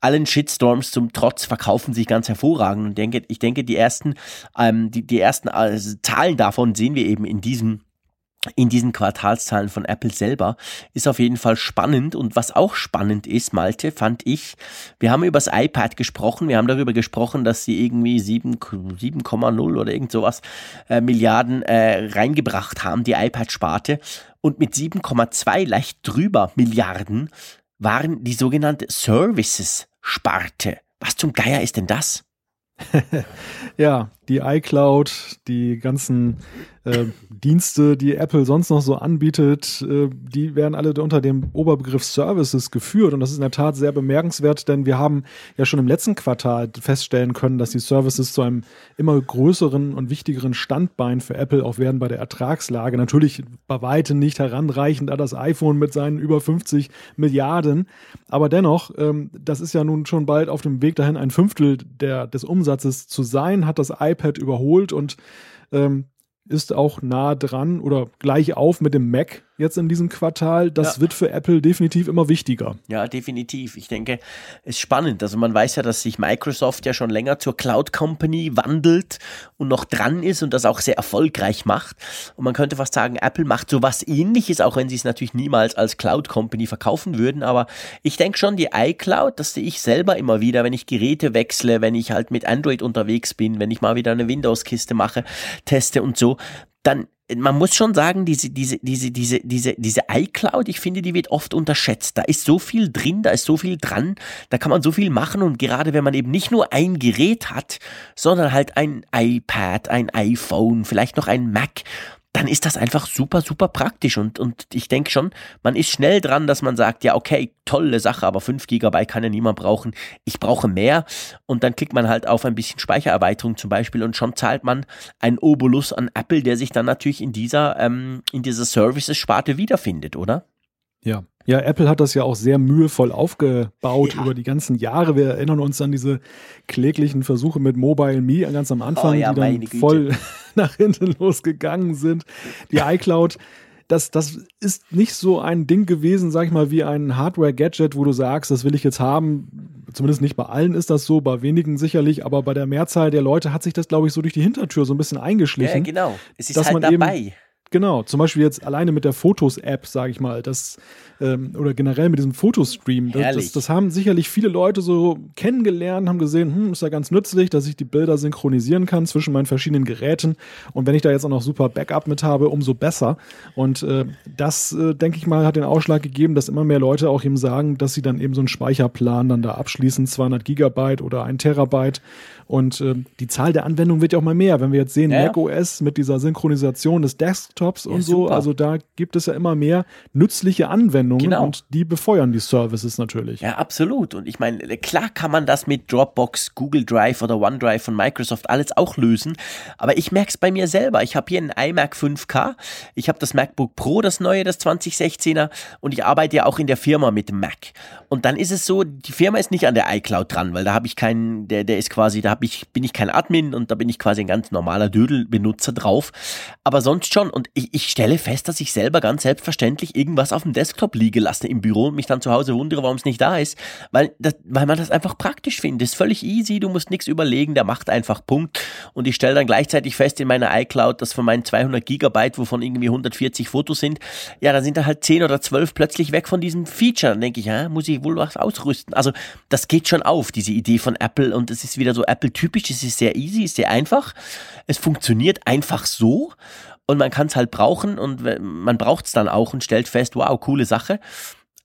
allen Shitstorms zum Trotz, verkaufen sich ganz hervorragend. Und denke, ich denke, die ersten, ähm, die, die ersten also Zahlen davon sehen wir eben in diesem in diesen Quartalszahlen von Apple selber ist auf jeden Fall spannend. Und was auch spannend ist, Malte, fand ich, wir haben über das iPad gesprochen, wir haben darüber gesprochen, dass sie irgendwie 7,0 oder irgend sowas äh, Milliarden äh, reingebracht haben, die iPad-Sparte. Und mit 7,2 leicht drüber Milliarden waren die sogenannte Services-Sparte. Was zum Geier ist denn das? [LAUGHS] ja, die iCloud, die ganzen äh, Dienste, die Apple sonst noch so anbietet, äh, die werden alle unter dem Oberbegriff Services geführt. Und das ist in der Tat sehr bemerkenswert, denn wir haben ja schon im letzten Quartal feststellen können, dass die Services zu einem immer größeren und wichtigeren Standbein für Apple auch werden bei der Ertragslage. Natürlich bei weitem nicht heranreichend an das iPhone mit seinen über 50 Milliarden. Aber dennoch, ähm, das ist ja nun schon bald auf dem Weg dahin, ein Fünftel der, des Umsatzes zu sein, hat das iPad überholt und ähm, ist auch nah dran oder gleich auf mit dem Mac jetzt in diesem Quartal. Das ja. wird für Apple definitiv immer wichtiger. Ja, definitiv. Ich denke, es ist spannend. Also man weiß ja, dass sich Microsoft ja schon länger zur Cloud Company wandelt und noch dran ist und das auch sehr erfolgreich macht. Und man könnte fast sagen, Apple macht so was ähnliches, auch wenn sie es natürlich niemals als Cloud Company verkaufen würden. Aber ich denke schon, die iCloud, das sehe ich selber immer wieder, wenn ich Geräte wechsle, wenn ich halt mit Android unterwegs bin, wenn ich mal wieder eine Windows-Kiste mache, teste und so dann man muss schon sagen, diese, diese, diese, diese, diese, diese iCloud, ich finde, die wird oft unterschätzt. Da ist so viel drin, da ist so viel dran, da kann man so viel machen und gerade wenn man eben nicht nur ein Gerät hat, sondern halt ein iPad, ein iPhone, vielleicht noch ein Mac, dann ist das einfach super, super praktisch. Und, und ich denke schon, man ist schnell dran, dass man sagt, ja, okay, tolle Sache, aber 5 GB kann ja niemand brauchen. Ich brauche mehr. Und dann klickt man halt auf ein bisschen Speichererweiterung zum Beispiel und schon zahlt man einen Obolus an Apple, der sich dann natürlich in dieser, ähm, in dieser Services-Sparte wiederfindet, oder? Ja. Ja, Apple hat das ja auch sehr mühevoll aufgebaut ja. über die ganzen Jahre. Wir erinnern uns an diese kläglichen Versuche mit Mobile Me ganz am Anfang, oh, ja, die dann voll [LAUGHS] nach hinten losgegangen sind. Die iCloud, das, das ist nicht so ein Ding gewesen, sag ich mal, wie ein Hardware-Gadget, wo du sagst, das will ich jetzt haben. Zumindest nicht bei allen ist das so, bei wenigen sicherlich, aber bei der Mehrzahl der Leute hat sich das, glaube ich, so durch die Hintertür so ein bisschen eingeschlichen. Ja, genau. Es ist halt dabei. Eben, Genau, zum Beispiel jetzt alleine mit der Fotos-App, sage ich mal, das ähm, oder generell mit diesem Fotostream. Das, das, das, haben sicherlich viele Leute so kennengelernt, haben gesehen, hm, ist ja ganz nützlich, dass ich die Bilder synchronisieren kann zwischen meinen verschiedenen Geräten. Und wenn ich da jetzt auch noch super Backup mit habe, umso besser. Und äh, das, äh, denke ich mal, hat den Ausschlag gegeben, dass immer mehr Leute auch eben sagen, dass sie dann eben so einen Speicherplan dann da abschließen, 200 Gigabyte oder ein Terabyte. Und äh, die Zahl der Anwendungen wird ja auch mal mehr. Wenn wir jetzt sehen, ja. macOS mit dieser Synchronisation des Desktops ja, und so, super. also da gibt es ja immer mehr nützliche Anwendungen genau. und die befeuern die Services natürlich. Ja, absolut. Und ich meine, klar kann man das mit Dropbox, Google Drive oder OneDrive von Microsoft alles auch lösen. Aber ich merke es bei mir selber. Ich habe hier einen iMac 5K, ich habe das MacBook Pro, das neue, das 2016er und ich arbeite ja auch in der Firma mit Mac. Und dann ist es so, die Firma ist nicht an der iCloud dran, weil da habe ich keinen, der, der ist quasi, da hab ich, bin ich kein Admin und da bin ich quasi ein ganz normaler Dödelbenutzer drauf. Aber sonst schon. Und ich, ich stelle fest, dass ich selber ganz selbstverständlich irgendwas auf dem Desktop liegen lasse im Büro und mich dann zu Hause wundere, warum es nicht da ist, weil, das, weil man das einfach praktisch findet. Ist völlig easy, du musst nichts überlegen, der macht einfach Punkt. Und ich stelle dann gleichzeitig fest in meiner iCloud, dass von meinen 200 Gigabyte, wovon irgendwie 140 Fotos sind, ja, da sind da halt 10 oder 12 plötzlich weg von diesem Feature. Dann denke ich, ja, muss ich wohl was ausrüsten. Also das geht schon auf, diese Idee von Apple und es ist wieder so Apple-typisch, es ist sehr easy, ist sehr einfach. Es funktioniert einfach so und man kann es halt brauchen und man braucht es dann auch und stellt fest, wow, coole Sache.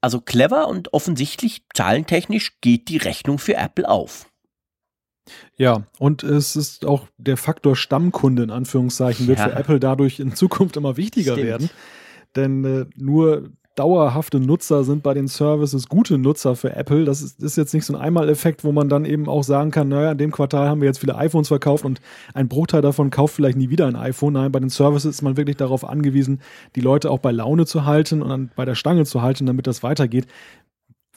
Also clever und offensichtlich zahlentechnisch geht die Rechnung für Apple auf. Ja, und es ist auch der Faktor Stammkunde in Anführungszeichen wird ja. für Apple dadurch in Zukunft immer wichtiger Stimmt. werden. Denn äh, nur dauerhafte Nutzer sind bei den Services gute Nutzer für Apple. Das ist, ist jetzt nicht so ein Einmaleffekt, wo man dann eben auch sagen kann, naja, in dem Quartal haben wir jetzt viele iPhones verkauft und ein Bruchteil davon kauft vielleicht nie wieder ein iPhone. Nein, bei den Services ist man wirklich darauf angewiesen, die Leute auch bei Laune zu halten und dann bei der Stange zu halten, damit das weitergeht.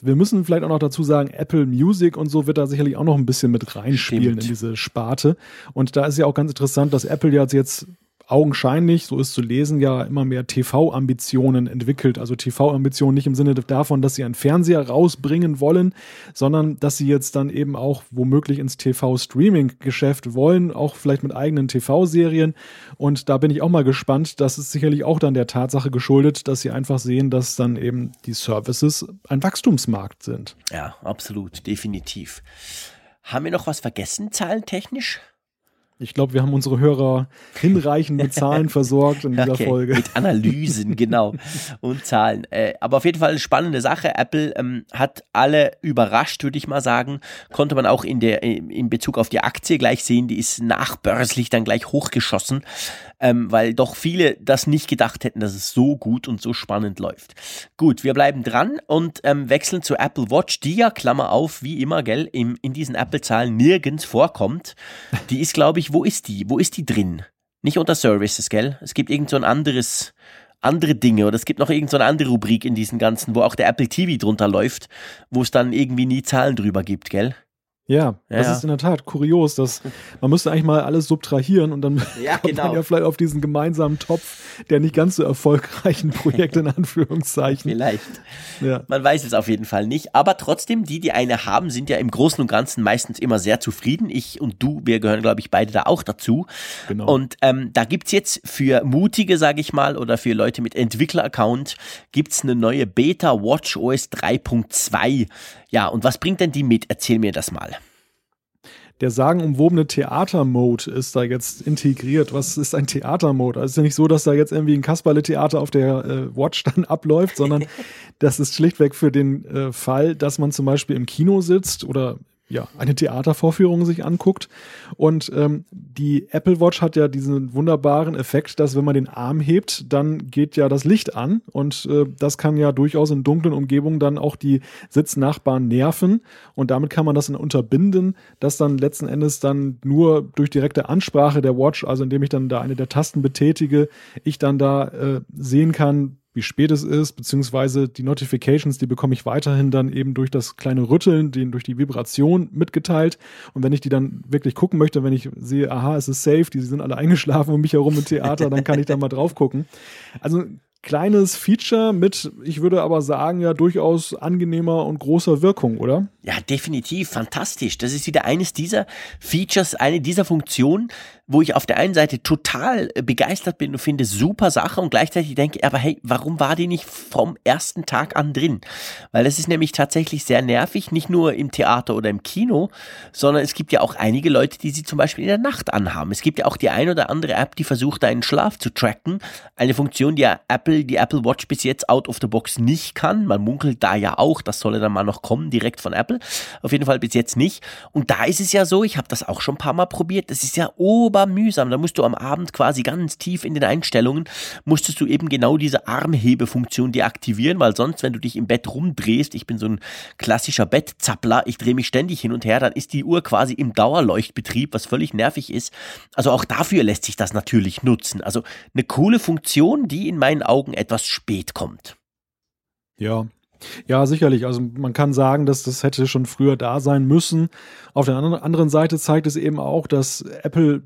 Wir müssen vielleicht auch noch dazu sagen, Apple Music und so wird da sicherlich auch noch ein bisschen mit reinspielen Stimmt. in diese Sparte. Und da ist ja auch ganz interessant, dass Apple jetzt augenscheinlich, so ist zu lesen, ja immer mehr TV-Ambitionen entwickelt. Also TV-Ambitionen nicht im Sinne davon, dass sie einen Fernseher rausbringen wollen, sondern dass sie jetzt dann eben auch womöglich ins TV-Streaming-Geschäft wollen, auch vielleicht mit eigenen TV-Serien. Und da bin ich auch mal gespannt. Das ist sicherlich auch dann der Tatsache geschuldet, dass sie einfach sehen, dass dann eben die Services ein Wachstumsmarkt sind. Ja, absolut, definitiv. Haben wir noch was vergessen, zahlentechnisch? Ich glaube, wir haben unsere Hörer hinreichend mit Zahlen [LAUGHS] versorgt in dieser okay, Folge. Mit Analysen, genau. Und Zahlen. Äh, aber auf jeden Fall eine spannende Sache. Apple ähm, hat alle überrascht, würde ich mal sagen. Konnte man auch in, der, in Bezug auf die Aktie gleich sehen. Die ist nachbörslich dann gleich hochgeschossen ähm, weil doch viele das nicht gedacht hätten, dass es so gut und so spannend läuft. Gut, wir bleiben dran und ähm, wechseln zu Apple Watch, die ja, Klammer auf, wie immer, gell, im, in diesen Apple-Zahlen nirgends vorkommt. Die ist, glaube ich, wo ist die? Wo ist die drin? Nicht unter Services, gell? Es gibt irgend so ein anderes andere Dinge oder es gibt noch irgendeine so andere Rubrik in diesen ganzen, wo auch der Apple TV drunter läuft, wo es dann irgendwie nie Zahlen drüber gibt, gell? Ja, das ja. ist in der Tat kurios, dass man müsste eigentlich mal alles subtrahieren und dann [LAUGHS] ja, [LAUGHS] kommt genau. man ja vielleicht auf diesen gemeinsamen Topf der nicht ganz so erfolgreichen Projekte in [LAUGHS] Anführungszeichen. Vielleicht. Ja. Man weiß es auf jeden Fall nicht, aber trotzdem, die, die eine haben, sind ja im Großen und Ganzen meistens immer sehr zufrieden. Ich und du, wir gehören, glaube ich, beide da auch dazu. Genau. Und ähm, da gibt's jetzt für Mutige, sage ich mal, oder für Leute mit Entwickler-Account, gibt's eine neue Beta Watch OS 3.2 ja, und was bringt denn die mit? Erzähl mir das mal. Der sagenumwobene Theater-Mode ist da jetzt integriert. Was ist ein Theater-Mode? Also es ist ja nicht so, dass da jetzt irgendwie ein Kasperle-Theater auf der äh, Watch dann [LAUGHS] abläuft, sondern [LAUGHS] das ist schlichtweg für den äh, Fall, dass man zum Beispiel im Kino sitzt oder ja, eine Theatervorführung sich anguckt. Und ähm, die Apple Watch hat ja diesen wunderbaren Effekt, dass wenn man den Arm hebt, dann geht ja das Licht an. Und äh, das kann ja durchaus in dunklen Umgebungen dann auch die Sitznachbarn nerven. Und damit kann man das dann unterbinden, dass dann letzten Endes dann nur durch direkte Ansprache der Watch, also indem ich dann da eine der Tasten betätige, ich dann da äh, sehen kann, wie spät es ist, beziehungsweise die Notifications, die bekomme ich weiterhin dann eben durch das kleine Rütteln, den, durch die Vibration mitgeteilt. Und wenn ich die dann wirklich gucken möchte, wenn ich sehe, aha, es ist safe, die sind alle [LAUGHS] eingeschlafen um mich herum im Theater, dann kann ich da mal drauf gucken. Also kleines Feature mit, ich würde aber sagen, ja durchaus angenehmer und großer Wirkung, oder? Ja, definitiv, fantastisch. Das ist wieder eines dieser Features, eine dieser Funktionen, wo ich auf der einen Seite total begeistert bin und finde super Sache und gleichzeitig denke, aber hey, warum war die nicht vom ersten Tag an drin? Weil das ist nämlich tatsächlich sehr nervig, nicht nur im Theater oder im Kino, sondern es gibt ja auch einige Leute, die sie zum Beispiel in der Nacht anhaben. Es gibt ja auch die ein oder andere App, die versucht, deinen Schlaf zu tracken. Eine Funktion, die ja Apple, die Apple Watch bis jetzt out of the box nicht kann. Man munkelt da ja auch, das solle dann mal noch kommen, direkt von Apple. Auf jeden Fall bis jetzt nicht. Und da ist es ja so, ich habe das auch schon ein paar Mal probiert, das ist ja ober mühsam. Da musst du am Abend quasi ganz tief in den Einstellungen, musstest du eben genau diese Armhebefunktion deaktivieren, weil sonst, wenn du dich im Bett rumdrehst, ich bin so ein klassischer Bettzappler, ich drehe mich ständig hin und her, dann ist die Uhr quasi im Dauerleuchtbetrieb, was völlig nervig ist. Also auch dafür lässt sich das natürlich nutzen. Also eine coole Funktion, die in meinen Augen etwas spät kommt. Ja, ja, sicherlich. Also man kann sagen, dass das hätte schon früher da sein müssen. Auf der anderen Seite zeigt es eben auch, dass Apple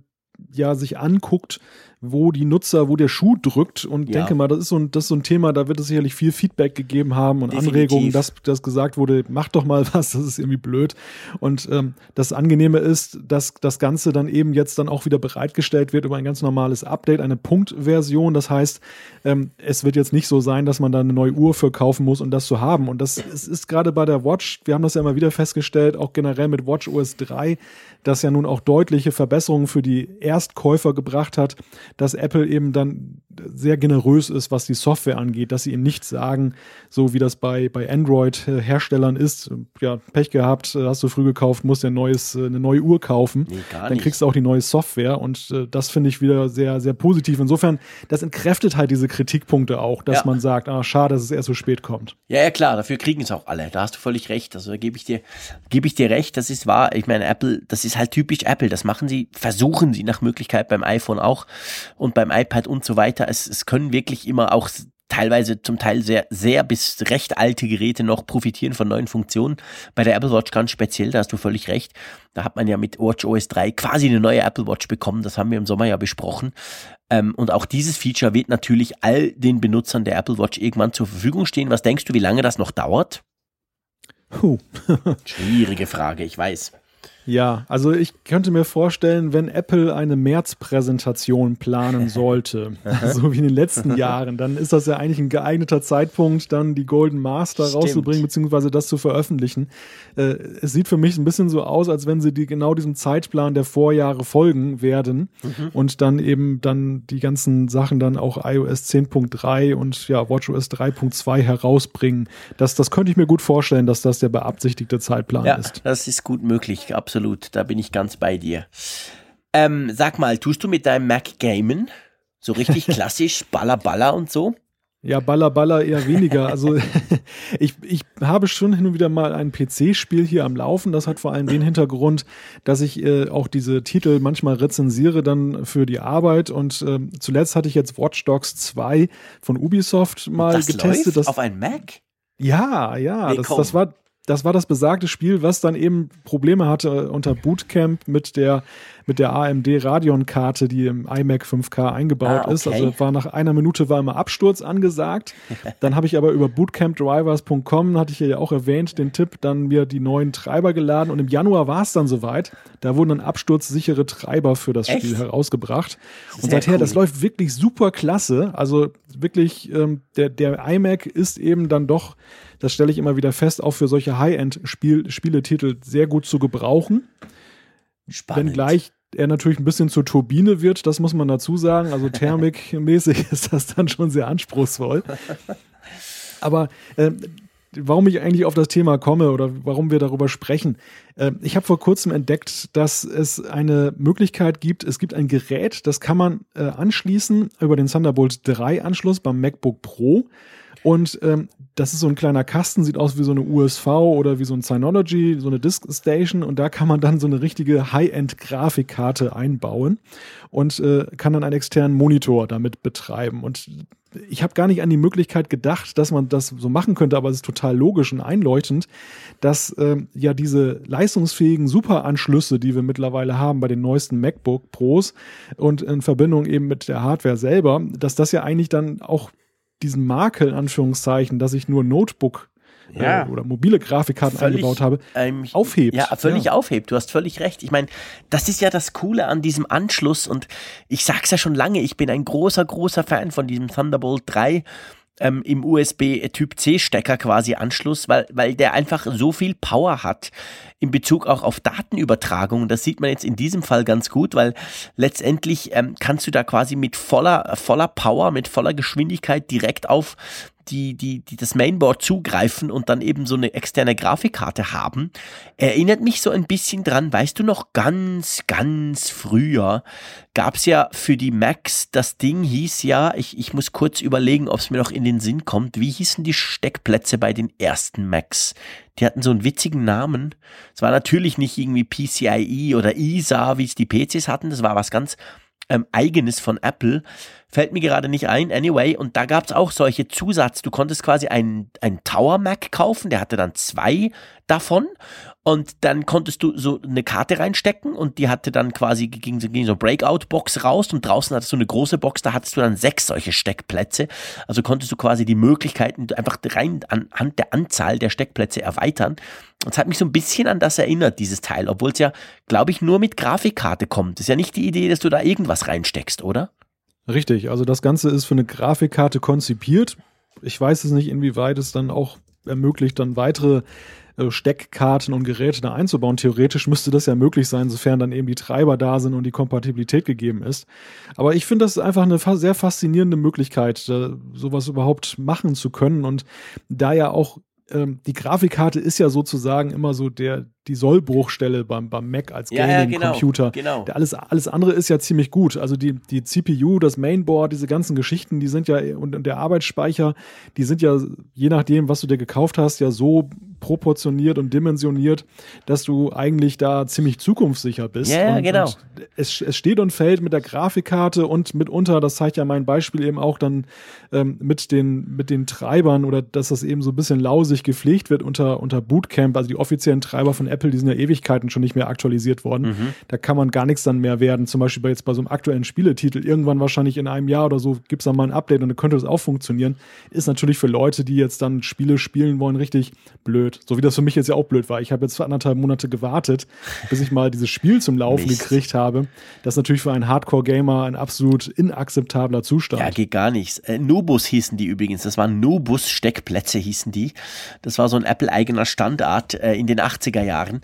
ja sich anguckt, wo die Nutzer, wo der Schuh drückt und Ja. denke mal, das ist so ein, das ist so ein Thema, da wird es sicherlich viel Feedback gegeben haben und Definitiv. Anregungen, dass, dass gesagt wurde, mach doch mal was, das ist irgendwie blöd. Und ähm, das Angenehme ist, dass das Ganze dann eben jetzt dann auch wieder bereitgestellt wird über ein ganz normales Update, eine Punktversion. Das heißt, ähm, es wird jetzt nicht so sein, dass man da eine neue Uhr für kaufen muss, um das zu haben. Und das es ist gerade bei der Watch, wir haben das ja immer wieder festgestellt, auch generell mit Watch OS 3, das ja nun auch deutliche Verbesserungen für die Erstkäufer gebracht hat, dass Apple eben dann sehr generös ist, was die Software angeht, dass sie eben nicht sagen, so wie das bei, bei Android-Herstellern ist, ja, Pech gehabt, hast du früh gekauft, musst dir ein neues, äh, eine neue Uhr kaufen. Nee, dann kriegst du auch die neue Software und äh, das finde ich wieder sehr, sehr positiv. Insofern, das entkräftet halt diese Kritikpunkte auch, dass Ja. man sagt, ah, schade, dass es erst so spät kommt. Ja, ja, klar, dafür kriegen es auch alle. Da hast du völlig recht. Also da gebe ich dir, gebe ich dir recht, das ist wahr. Ich meine, Apple, das ist halt typisch Apple. Das machen sie, versuchen sie nach Möglichkeit beim iPhone auch und beim iPad und so weiter. Es, es können wirklich immer auch teilweise zum Teil sehr, sehr bis recht alte Geräte noch profitieren von neuen Funktionen. Bei der Apple Watch ganz speziell, da hast du völlig recht. Da hat man ja mit Watch OS 3 quasi eine neue Apple Watch bekommen. Das haben wir im Sommer ja besprochen. Ähm, und auch dieses Feature wird natürlich all den Benutzern der Apple Watch irgendwann zur Verfügung stehen. Was denkst du, wie lange das noch dauert? Puh. [LAUGHS] Schwierige Frage, ich weiß. Ja, also ich könnte mir vorstellen, wenn Apple eine März-Präsentation planen [LAUGHS] sollte, so wie in den letzten [LAUGHS] Jahren, dann ist das ja eigentlich ein geeigneter Zeitpunkt, dann die Golden Master Stimmt. rauszubringen, beziehungsweise das zu veröffentlichen. Äh, es sieht für mich ein bisschen so aus, als wenn sie die genau diesem Zeitplan der Vorjahre folgen werden und dann eben dann die ganzen Sachen dann auch iOS 10.3 und ja, WatchOS 3.2 herausbringen. Das, das könnte ich mir gut vorstellen, dass das der beabsichtigte Zeitplan Ja, ist. das ist gut möglich, absolut. Da bin ich ganz bei dir. Ähm, sag mal, tust du mit deinem Mac gamen? So richtig [LAUGHS] klassisch, Baller, Baller und so? Ja, Baller Baller eher weniger. Also [LAUGHS] ich, ich habe schon hin und wieder mal ein PC-Spiel hier am Laufen. Das hat vor allem den Hintergrund, dass ich äh, auch diese Titel manchmal rezensiere dann für die Arbeit. Und ähm, zuletzt hatte ich jetzt Watch Dogs 2 von Ubisoft mal das getestet. läuft Das, auf ein Mac? ja, ja, das, das war das war das besagte Spiel, was dann eben Probleme hatte unter Bootcamp mit der mit der AMD Radeon Karte, die im iMac 5K eingebaut Ah, ist. okay. Also war nach einer Minute war immer Absturz angesagt. [LAUGHS] Dann habe ich aber über bootcampdrivers.com hatte ich ja auch erwähnt, den Tipp, dann mir die neuen Treiber geladen und im Januar war es dann soweit. Da wurden dann absturzsichere Treiber für das Echt? Spiel herausgebracht. Und Sehr seither, cool. das läuft wirklich super klasse. Also wirklich, ähm, der, der iMac ist eben dann doch, das stelle ich immer wieder fest, auch für solche High-End-Spieletitel sehr gut zu gebrauchen. Spannend. Wenngleich er natürlich ein bisschen zur Turbine wird, das muss man dazu sagen. Also thermikmäßig [LAUGHS] ist das dann schon sehr anspruchsvoll. Aber ähm, warum ich eigentlich auf das Thema komme oder warum wir darüber sprechen. Äh, ich habe vor kurzem entdeckt, dass es eine Möglichkeit gibt. Es gibt ein Gerät, das kann man äh, anschließen über den Thunderbolt 3 Anschluss beim MacBook Pro. Und ähm, das ist so ein kleiner Kasten, sieht aus wie so eine USV oder wie so ein Synology, so eine Disk Station. Und da kann man dann so eine richtige High-End-Grafikkarte einbauen und äh, kann dann einen externen Monitor damit betreiben. Und ich habe gar nicht an die Möglichkeit gedacht, dass man das so machen könnte, aber es ist total logisch und einleuchtend, dass ähm, ja diese leistungsfähigen Superanschlüsse, die wir mittlerweile haben bei den neuesten MacBook Pros und in Verbindung eben mit der Hardware selber, dass das ja eigentlich dann auch diesen Makel, in Anführungszeichen, dass ich nur Notebook Ja. äh, oder mobile Grafikkarten Völlig, eingebaut habe, ähm, aufhebt. Ja, völlig Ja. aufhebt. Du hast völlig recht. Ich meine, das ist ja das Coole an diesem Anschluss und ich sag's ja schon lange, ich bin ein großer, großer Fan von diesem Thunderbolt 3 ähm, im USB Typ C Stecker quasi Anschluss, weil, weil der einfach so viel Power hat in Bezug auch auf Datenübertragung. Das sieht man jetzt in diesem Fall ganz gut, weil letztendlich ähm, kannst du da quasi mit voller, voller Power, mit voller Geschwindigkeit direkt auf die, die, die das Mainboard zugreifen und dann eben so eine externe Grafikkarte haben. Erinnert mich so ein bisschen dran, weißt du noch, ganz, ganz früher gab's ja für die Macs, das Ding hieß ja, ich, ich muss kurz überlegen, ob es mir noch in den Sinn kommt, wie hießen die Steckplätze bei den ersten Macs? Die hatten so einen witzigen Namen. Es war natürlich nicht irgendwie PCIe oder ISA, wie es die PCs hatten, das war was ganz ähm, eigenes von Apple. Fällt mir gerade nicht ein. Anyway, und da gab es auch solche Zusatz. Du konntest quasi einen, einen Tower Mac kaufen, der hatte dann zwei davon. Und dann konntest du so eine Karte reinstecken und die hatte dann quasi, ging, ging so Breakout-Box raus und draußen hattest du eine große Box, da hattest du dann sechs solche Steckplätze. Also konntest du quasi die Möglichkeiten einfach rein anhand der Anzahl der Steckplätze erweitern. Und es hat mich so ein bisschen an das erinnert, dieses Teil, obwohl es ja, glaube ich, nur mit Grafikkarte kommt. Das ist ja nicht die Idee, dass du da irgendwas reinsteckst, oder? Richtig, also das Ganze ist für eine Grafikkarte konzipiert. Ich weiß es nicht, inwieweit es dann auch ermöglicht, dann weitere äh, Steckkarten und Geräte da einzubauen. Theoretisch müsste das ja möglich sein, sofern dann eben die Treiber da sind und die Kompatibilität gegeben ist. Aber ich finde das einfach eine sehr faszinierende Möglichkeit, sowas überhaupt machen zu können. Und da ja auch ähm, die Grafikkarte ist ja sozusagen immer so der, die Sollbruchstelle beim, beim Mac als Gaming-Computer. Ja, genau, genau. Alles, alles andere ist ja ziemlich gut. Also die, die CPU, das Mainboard, diese ganzen Geschichten, die sind ja, und, und der Arbeitsspeicher, die sind ja, je nachdem, was du dir gekauft hast, ja so proportioniert und dimensioniert, dass du eigentlich da ziemlich zukunftssicher bist. Ja, und, genau. Und es, es steht und fällt mit der Grafikkarte und mitunter, das zeigt ja mein Beispiel eben auch dann ähm, mit, den, mit den Treibern oder dass das eben so ein bisschen lausig gepflegt wird unter, unter Bootcamp, also die offiziellen Treiber von Apple, die sind ja Ewigkeiten schon nicht mehr aktualisiert worden. Mhm. Da kann man gar nichts dann mehr werden. Zum Beispiel bei jetzt bei so einem aktuellen Spieletitel, irgendwann wahrscheinlich in einem Jahr oder so gibt es dann mal ein Update und dann könnte das auch funktionieren. Ist natürlich für Leute, die jetzt dann Spiele spielen wollen, richtig blöd. So wie das für mich jetzt ja auch blöd war. Ich habe jetzt anderthalb Monate gewartet, bis ich mal dieses Spiel zum Laufen Mist. gekriegt habe. Das ist natürlich für einen Hardcore-Gamer ein absolut inakzeptabler Zustand. Ja, geht gar nichts. Äh, Nubus hießen die übrigens. Das waren Nubus-Steckplätze hießen die. Das war so ein Apple-eigener Standard äh, in den 80er Jahren.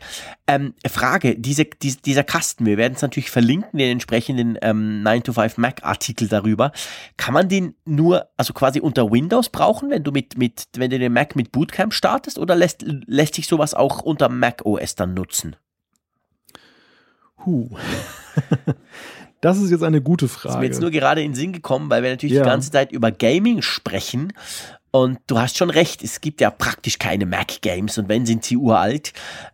Ähm, Frage, diese, diese, dieser Kasten, wir werden es natürlich verlinken, den entsprechenden ähm, 9to5 Mac-Artikel darüber. Kann man den nur, also quasi unter Windows brauchen, wenn du mit, mit, wenn du den Mac mit Bootcamp startest, oder lässt, lässt sich sowas auch unter Mac OS dann nutzen? Huh. [LAUGHS] Das ist jetzt eine gute Frage. Das ist mir jetzt nur gerade in den Sinn gekommen, weil wir natürlich ja. die ganze Zeit über Gaming sprechen und du hast schon recht, es gibt ja praktisch keine Mac-Games und wenn, sind sie uralt.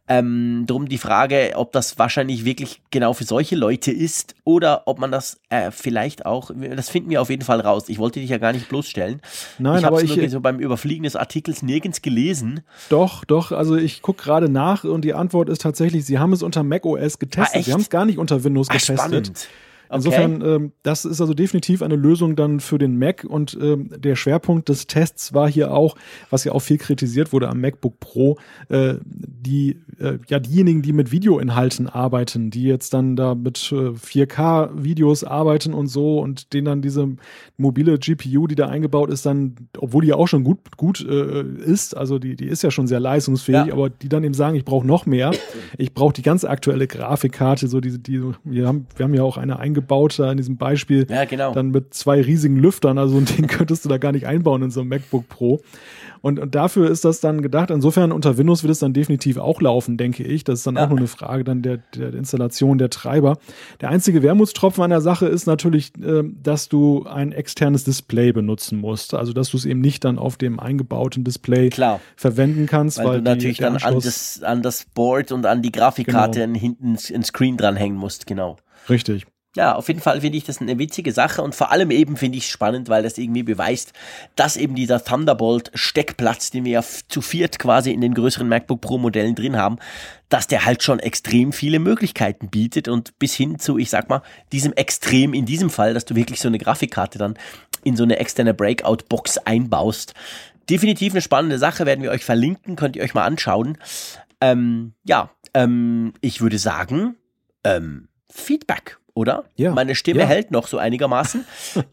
Ähm, drum die Frage, ob das wahrscheinlich wirklich genau für solche Leute ist oder ob man das äh, vielleicht auch, das finden wir auf jeden Fall raus. Ich wollte dich ja gar nicht bloßstellen. Nein, ich aber ich nur so beim Überfliegen des Artikels nirgends gelesen. Doch, doch, also ich gucke gerade nach und die Antwort ist tatsächlich, sie haben es unter macOS getestet. Ah, sie haben es gar nicht unter Windows ah, getestet. Spannend. Insofern, okay. ähm, das ist also definitiv eine Lösung dann für den Mac und ähm, der Schwerpunkt des Tests war hier auch, was ja auch viel kritisiert wurde am MacBook Pro, äh, die äh, ja diejenigen, die mit Videoinhalten arbeiten, die jetzt dann da mit äh, 4K-Videos arbeiten und so und denen dann diese mobile GPU, die da eingebaut ist, dann, obwohl die ja auch schon gut gut äh, ist, also die die ist ja schon sehr leistungsfähig, ja. aber die dann eben sagen, ich brauche noch mehr, ich brauche die ganz aktuelle Grafikkarte, so die die wir haben wir haben ja auch eine eingebaut eingebaut da in diesem Beispiel. Ja, genau. Dann mit zwei riesigen Lüftern. Also ein Ding [LAUGHS] könntest du da gar nicht einbauen in so einem MacBook Pro. Und, und dafür ist das dann gedacht. Insofern unter Windows wird es dann definitiv auch laufen, denke ich. Das ist dann ja. auch nur eine Frage dann der, der Installation der Treiber. Der einzige Wermutstropfen an der Sache ist natürlich, äh, dass du ein externes Display benutzen musst. Also dass du es eben nicht dann auf dem eingebauten Display Klar. verwenden kannst. Weil, weil du natürlich die, dann an das, an das Board und an die Grafikkarte genau. hinten ins Screen dranhängen musst, genau. Richtig ja, auf jeden Fall finde ich das eine witzige Sache und vor allem eben finde ich es spannend, weil das irgendwie beweist, dass eben dieser Thunderbolt-Steckplatz, den wir ja zu viert quasi in den größeren MacBook Pro-Modellen drin haben, dass der halt schon extrem viele Möglichkeiten bietet und bis hin zu, ich sag mal, diesem Extrem in diesem Fall, dass du wirklich so eine Grafikkarte dann in so eine externe Breakout-Box einbaust. Definitiv eine spannende Sache, werden wir euch verlinken, könnt ihr euch mal anschauen. Ähm, ja, ähm, ich würde sagen, ähm, Feedback oder? Ja. Meine Stimme ja. hält noch so einigermaßen.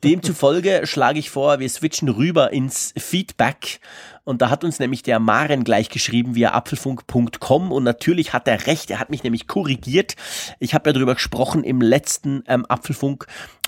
Demzufolge [LAUGHS] schlage ich vor, wir switchen rüber ins Feedback. Und da hat uns nämlich der Maren gleich geschrieben via apfelfunk.com und natürlich hat er recht, er hat mich nämlich korrigiert. Ich habe ja darüber gesprochen im letzten ähm, Apfelfunk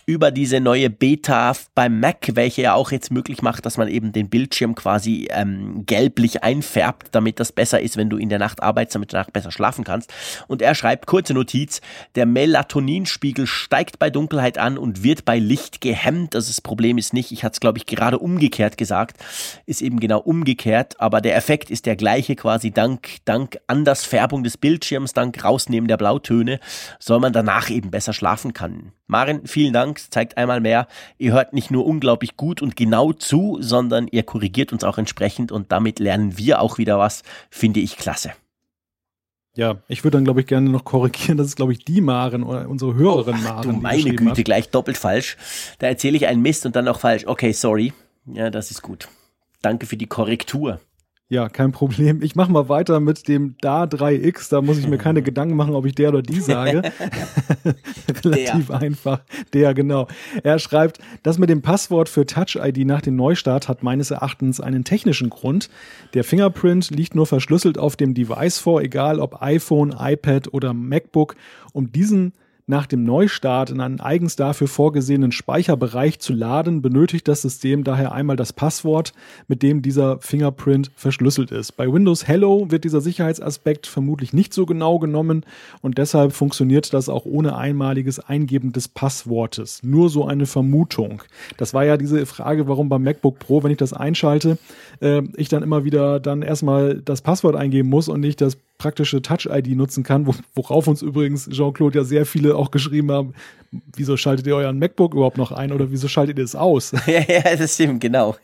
über diese neue Beta beim Mac, welche ja auch jetzt möglich macht, dass man eben den Bildschirm quasi ähm, gelblich einfärbt, damit das besser ist, wenn du in der Nacht arbeitest, damit du danach besser schlafen kannst. Und er schreibt, kurze Notiz, der Melatoninspiegel steigt bei Dunkelheit an und wird bei Licht gehemmt. Also das Problem ist nicht, ich hatte es glaube ich gerade umgekehrt gesagt, ist eben genau umgekehrt, aber der Effekt ist der gleiche quasi dank, dank Andersfärbung des Bildschirms, dank Rausnehmen der Blautöne, soll man danach eben besser schlafen können. Maren, vielen Dank. Zeigt einmal mehr, ihr hört nicht nur unglaublich gut und genau zu, sondern ihr korrigiert uns auch entsprechend und damit lernen wir auch wieder was. Finde ich klasse. Ja, ich würde dann, glaube ich, gerne noch korrigieren. Das ist, glaube ich, die Maren oder unsere Hörerin oh, Maren. Du meine Güte, hat. gleich doppelt falsch. Da erzähle ich einen Mist und dann auch falsch. Okay, sorry. Ja, das ist gut. Danke für die Korrektur. Ja, kein Problem. Ich mache mal weiter mit dem Da 3X. Da muss ich mir keine [LAUGHS] Gedanken machen, ob ich der oder die sage. [LAUGHS] [LAUGHS] Relativ der. einfach. Der, genau. Er schreibt, das mit dem Passwort für Touch-ID nach dem Neustart hat meines Erachtens einen technischen Grund. Der Fingerprint liegt nur verschlüsselt auf dem Device vor, egal ob iPhone, iPad oder MacBook. Um diesen nach dem Neustart in einen eigens dafür vorgesehenen Speicherbereich zu laden, benötigt das System daher einmal das Passwort, mit dem dieser Fingerprint verschlüsselt ist. Bei Windows Hello wird dieser Sicherheitsaspekt vermutlich nicht so genau genommen und deshalb funktioniert das auch ohne einmaliges Eingeben des Passwortes. Nur so eine Vermutung. Das war ja diese Frage, warum beim MacBook Pro, wenn ich das einschalte, äh, ich dann immer wieder dann erstmal das Passwort eingeben muss und nicht das praktische Touch-ID nutzen kann, worauf uns übrigens Jean-Claude ja sehr viele auch geschrieben haben, wieso schaltet ihr euren MacBook überhaupt noch ein oder wieso schaltet ihr es aus? [LAUGHS] ja, ja, das stimmt, genau.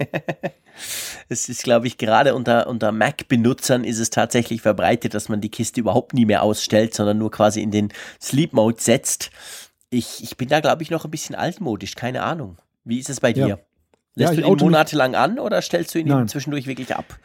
[LAUGHS] es ist, glaube ich, gerade unter, unter Mac-Benutzern ist es tatsächlich verbreitet, dass man die Kiste überhaupt nie mehr ausstellt, sondern nur quasi in den Sleep-Mode setzt. Ich, ich bin da, glaube ich, noch ein bisschen altmodisch, keine Ahnung. Wie ist es bei dir? Ja. Lässt ja, du ihn monatelang an oder stellst du ihn zwischendurch wirklich ab?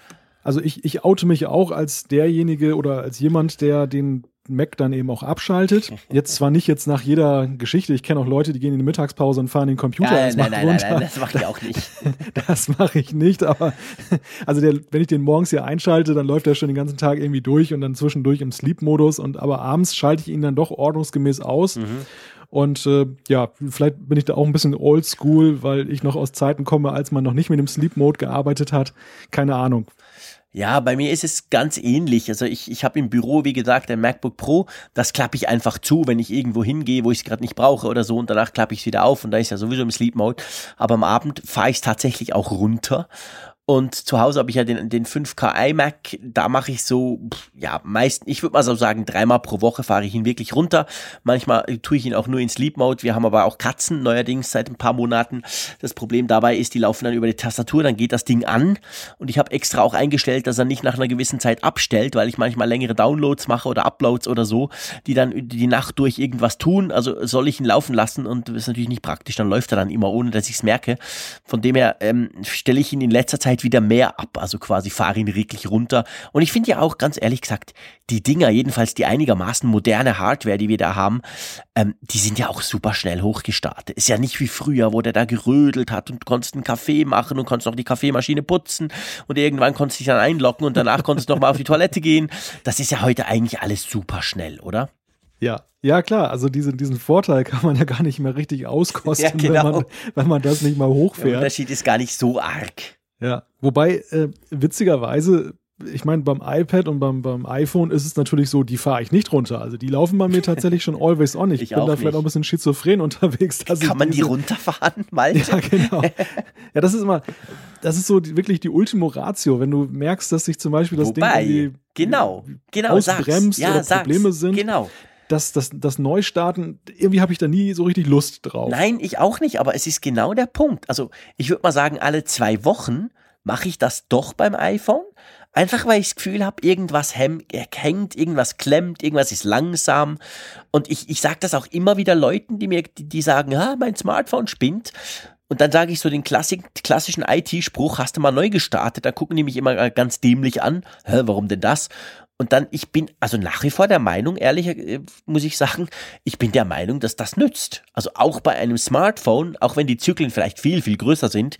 Also ich, ich oute mich auch als derjenige oder als jemand, der den Mac dann eben auch abschaltet. Jetzt zwar nicht jetzt nach jeder Geschichte, ich kenne auch Leute, die gehen in die Mittagspause und fahren den Computer ja, nein, nein, runter. Nein, nein, das mache ich auch nicht. [LAUGHS] das mache ich nicht, aber [LAUGHS] also der, wenn ich den morgens hier einschalte, dann läuft er schon den ganzen Tag irgendwie durch und dann zwischendurch im Sleep-Modus und aber abends schalte ich ihn dann doch ordnungsgemäß aus. Mhm. Und äh, ja, vielleicht bin ich da auch ein bisschen oldschool, weil ich noch aus Zeiten komme, als man noch nicht mit dem Sleep Mode gearbeitet hat. Keine Ahnung. Ja, bei mir ist es ganz ähnlich. Also ich, ich habe im Büro, wie gesagt, ein MacBook Pro. Das klappe ich einfach zu, wenn ich irgendwo hingehe, wo ich es gerade nicht brauche oder so. Und danach klappe ich es wieder auf und da ist ja sowieso im Sleep Mode. Aber am Abend fahre ich es tatsächlich auch runter und zu Hause habe ich ja den, den 5K iMac. Da mache ich so, ja, meist, ich würde mal so sagen, dreimal pro Woche fahre ich ihn wirklich runter. Manchmal tue ich ihn auch nur in Sleep Mode. Wir haben aber auch Katzen neuerdings seit ein paar Monaten. Das Problem dabei ist, die laufen dann über die Tastatur, dann geht das Ding an. Und ich habe extra auch eingestellt, dass er nicht nach einer gewissen Zeit abstellt, weil ich manchmal längere Downloads mache oder Uploads oder so, die dann die Nacht durch irgendwas tun. Also soll ich ihn laufen lassen und das ist natürlich nicht praktisch. Dann läuft er dann immer, ohne dass ich es merke. Von dem her ähm, stelle ich ihn in letzter Zeit wieder mehr ab, also quasi fahre ihn wirklich runter. Und ich finde ja auch, ganz ehrlich gesagt, die Dinger, jedenfalls die einigermaßen moderne Hardware, die wir da haben, ähm, die sind ja auch super schnell hochgestartet. Ist ja nicht wie früher, wo der da gerödelt hat und konntest einen Kaffee machen und konntest noch die Kaffeemaschine putzen und irgendwann konntest du dich dann einloggen und danach konntest du noch mal auf die Toilette gehen. Das ist ja heute eigentlich alles super schnell, oder? Ja, ja klar, also diese, diesen Vorteil kann man ja gar nicht mehr richtig auskosten, ja, genau. wenn, man, wenn man das nicht mal hochfährt. Der Unterschied ist gar nicht so arg. Ja, wobei äh, witzigerweise, ich meine, beim iPad und beim, beim iPhone ist es natürlich so, die fahre ich nicht runter. Also die laufen bei mir [LAUGHS] tatsächlich schon always on. Ich, ich bin da vielleicht auch ein bisschen schizophren unterwegs. Kann man die runterfahren, [LAUGHS] mal? Ja, genau. ja, das ist immer, das ist so die, wirklich die Ultimo Ratio, wenn du merkst, dass sich zum Beispiel das Wobei, Ding genau, genau, ausbremst ja, oder Probleme sind. Genau das, das, das Neustarten, irgendwie habe ich da nie so richtig Lust drauf. Nein, ich auch nicht, aber es ist genau der Punkt. Also ich würde mal sagen, alle zwei Wochen mache ich das doch beim iPhone. Einfach weil ich das Gefühl habe, irgendwas hängt, irgendwas klemmt, irgendwas ist langsam. Und ich, ich sage das auch immer wieder Leuten, die mir, die, die sagen, ah, mein Smartphone spinnt. Und dann sage ich so den Klassik, klassischen IT-Spruch, hast du mal neu gestartet? Da gucken die mich immer ganz dämlich an. Hä, warum denn das? Und dann, ich bin also nach wie vor der Meinung, ehrlich äh, muss ich sagen, ich bin der Meinung, dass das nützt. Also auch bei einem Smartphone, auch wenn die Zyklen vielleicht viel, viel größer sind,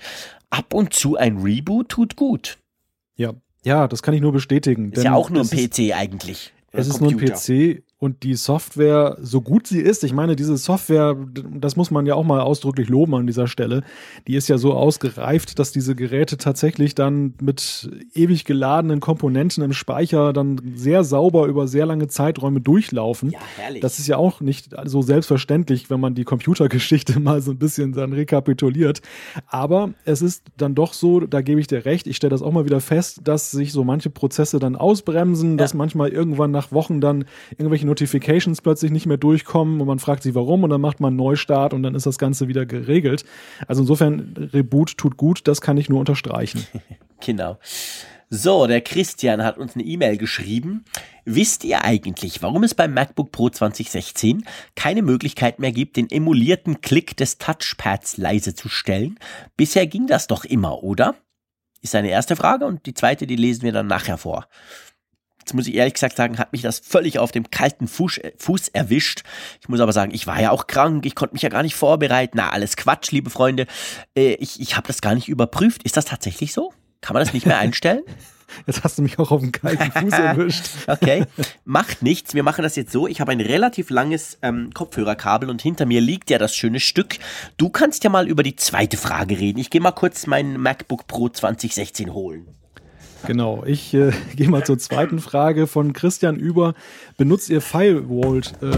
ab und zu ein Reboot tut gut. Ja, ja, das kann ich nur bestätigen. Ist ja auch nur ein PC eigentlich. Es ist nur ein PC und die Software, so gut sie ist, ich meine, diese Software, das muss man ja auch mal ausdrücklich loben an dieser Stelle, die ist ja so ausgereift, dass diese Geräte tatsächlich dann mit ewig geladenen Komponenten im Speicher dann sehr sauber über sehr lange Zeiträume durchlaufen. Ja, herrlich. Das ist ja auch nicht so selbstverständlich, wenn man die Computergeschichte [LAUGHS] mal so ein bisschen dann rekapituliert. Aber es ist dann doch so, da gebe ich dir recht, ich stelle das auch mal wieder fest, dass sich so manche Prozesse dann ausbremsen, ja. dass manchmal irgendwann nach Wochen dann irgendwelche Notifications plötzlich nicht mehr durchkommen und man fragt sich warum und dann macht man Neustart und dann ist das Ganze wieder geregelt. Also insofern, Reboot tut gut, das kann ich nur unterstreichen. [LAUGHS] genau. So, der Christian hat uns eine E-Mail geschrieben. Wisst ihr eigentlich, warum es beim MacBook Pro 2016 keine Möglichkeit mehr gibt, den emulierten Klick des Touchpads leise zu stellen? Bisher ging das doch immer, oder? Ist seine erste Frage und die zweite, die lesen wir dann nachher vor. Jetzt muss ich ehrlich gesagt sagen, hat mich das völlig auf dem kalten Fuß, Fuß erwischt. Ich muss aber sagen, ich war ja auch krank, ich konnte mich ja gar nicht vorbereiten. Na, alles Quatsch, liebe Freunde. Äh, ich ich habe das gar nicht überprüft. Ist das tatsächlich so? Kann man das nicht mehr [LAUGHS] einstellen? Jetzt hast du mich auch auf dem kalten Fuß [LAUGHS] erwischt. okay, macht nichts. Wir machen das jetzt so. Ich habe ein relativ langes ähm, Kopfhörerkabel und hinter mir liegt ja das schöne Stück. Du kannst ja mal über die zweite Frage reden. Ich gehe mal kurz meinen MacBook Pro 2016 holen. Genau, ich äh, [LAUGHS] gehe mal zur zweiten Frage von Christian über. Benutzt ihr Firewall äh,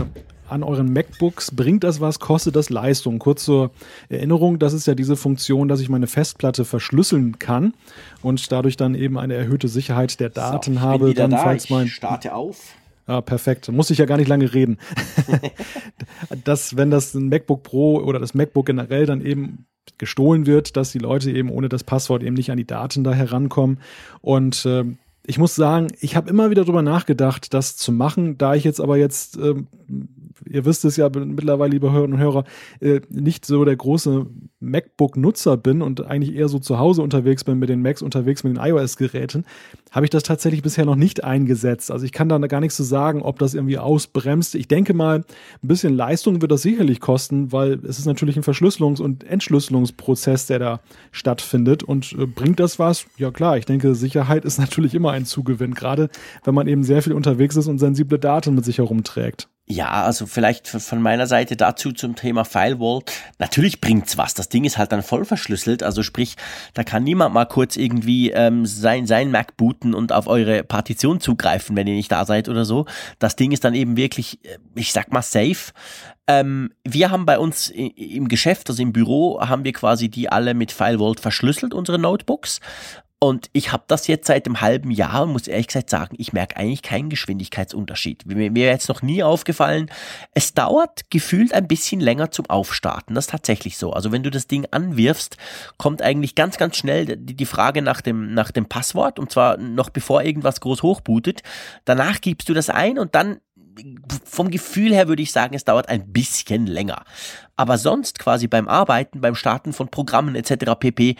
an euren MacBooks? Bringt das was? Kostet das Leistung? Kurz zur Erinnerung, das ist ja diese Funktion, dass ich meine Festplatte verschlüsseln kann und dadurch dann eben eine erhöhte Sicherheit der Daten so, habe. Dann, da. falls mein ich starte auf. Ah, perfekt. Muss ich ja gar nicht lange reden. [LAUGHS] [LAUGHS] dass, wenn das ein MacBook Pro oder das MacBook generell dann eben gestohlen wird, dass die Leute eben ohne das Passwort eben nicht an die Daten da herankommen. Und äh, ich muss sagen, ich habe immer wieder darüber nachgedacht, das zu machen, da ich jetzt aber jetzt ähm, ihr wisst es ja mittlerweile, liebe Hörerinnen und Hörer, äh, nicht so der große MacBook-Nutzer bin und eigentlich eher so zu Hause unterwegs bin mit den Macs unterwegs mit den iOS-Geräten, habe ich das tatsächlich bisher noch nicht eingesetzt. Also ich kann da gar nichts zu sagen, ob das irgendwie ausbremst. Ich denke mal, ein bisschen Leistung wird das sicherlich kosten, weil es ist natürlich ein Verschlüsselungs- und Entschlüsselungsprozess, der da stattfindet. Und äh, bringt das was? Ja klar, ich denke, Sicherheit [LAUGHS] ist natürlich immer ein Zugewinn, gerade wenn man eben sehr viel unterwegs ist und sensible Daten mit sich herumträgt. Ja, also vielleicht von meiner Seite dazu zum Thema Firewall. Natürlich bringt's was. Das Ding ist halt dann voll verschlüsselt. Also sprich, da kann niemand mal kurz irgendwie ähm, sein, sein Mac booten und auf eure Partition zugreifen, wenn ihr nicht da seid oder so. Das Ding ist dann eben wirklich, äh, ich sag mal, safe. Ähm, wir haben bei uns im Geschäft, also im Büro, haben wir quasi die alle mit Firewall verschlüsselt, unsere Notebooks. Und ich habe das jetzt seit einem halben Jahr und muss ehrlich gesagt sagen, ich merke eigentlich keinen Geschwindigkeitsunterschied. Mir, mir jetzt noch nie aufgefallen, es dauert gefühlt ein bisschen länger zum Aufstarten. Das ist tatsächlich so. Also wenn du das Ding anwirfst, kommt eigentlich ganz, ganz schnell die, die Frage nach dem, nach dem Passwort und zwar noch bevor irgendwas groß hochbootet. Danach gibst du das ein und dann vom Gefühl her würde ich sagen, es dauert ein bisschen länger. Aber sonst quasi beim Arbeiten, beim Starten von Programmen etc. pp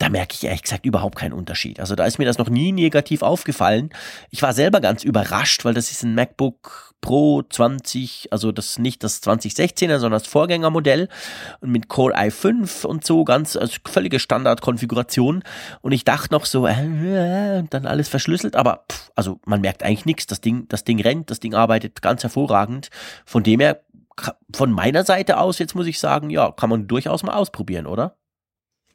da merke ich ehrlich gesagt überhaupt keinen Unterschied. Also da ist mir das noch nie negativ aufgefallen. Ich war selber ganz überrascht, weil das ist ein MacBook Pro 20, also das nicht das 2016er, sondern das Vorgängermodell und mit Core i5 und so ganz also völlige Standardkonfiguration und ich dachte noch so äh, dann alles verschlüsselt, aber pff, also man merkt eigentlich nichts. Das Ding, das Ding rennt, das Ding arbeitet ganz hervorragend. Von dem her von meiner Seite aus jetzt muss ich sagen, ja, kann man durchaus mal ausprobieren, oder?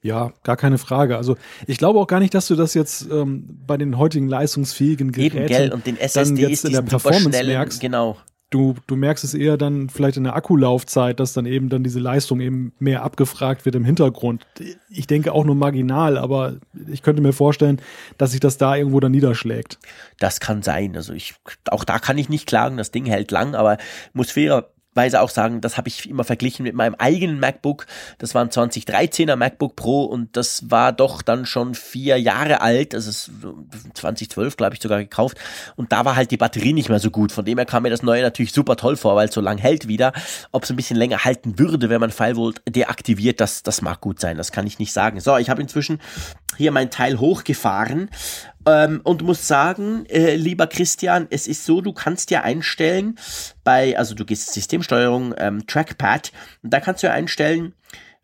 Ja, gar keine Frage. Also ich glaube auch gar nicht, dass du das jetzt ähm, bei den heutigen leistungsfähigen Geräten Eben, gell? und den SSDs, dann jetzt in der Performance merkst. Genau. Du, du merkst es eher dann vielleicht in der Akkulaufzeit, dass dann eben dann diese Leistung eben mehr abgefragt wird im Hintergrund. Ich denke auch nur marginal, aber ich könnte mir vorstellen, dass sich das da irgendwo dann niederschlägt. Das kann sein. Also ich, auch da kann ich nicht klagen, das Ding hält lang, aber muss fairer, weise auch sagen, das habe ich immer verglichen mit meinem eigenen MacBook. Das war ein 2013er MacBook Pro und das war doch dann schon vier Jahre alt. Also 2012, glaube ich, sogar gekauft. Und da war halt die Batterie nicht mehr so gut. Von dem her kam mir das neue natürlich super toll vor, weil es so lang hält wieder. Ob es ein bisschen länger halten würde, wenn man Firewall deaktiviert, das, das mag gut sein. Das kann ich nicht sagen. So, ich habe inzwischen hier mein Teil hochgefahren ähm, und muss sagen, äh, lieber Christian, es ist so, du kannst ja einstellen bei, also du gehst Systemsteuerung, ähm, Trackpad, und da kannst du ja einstellen,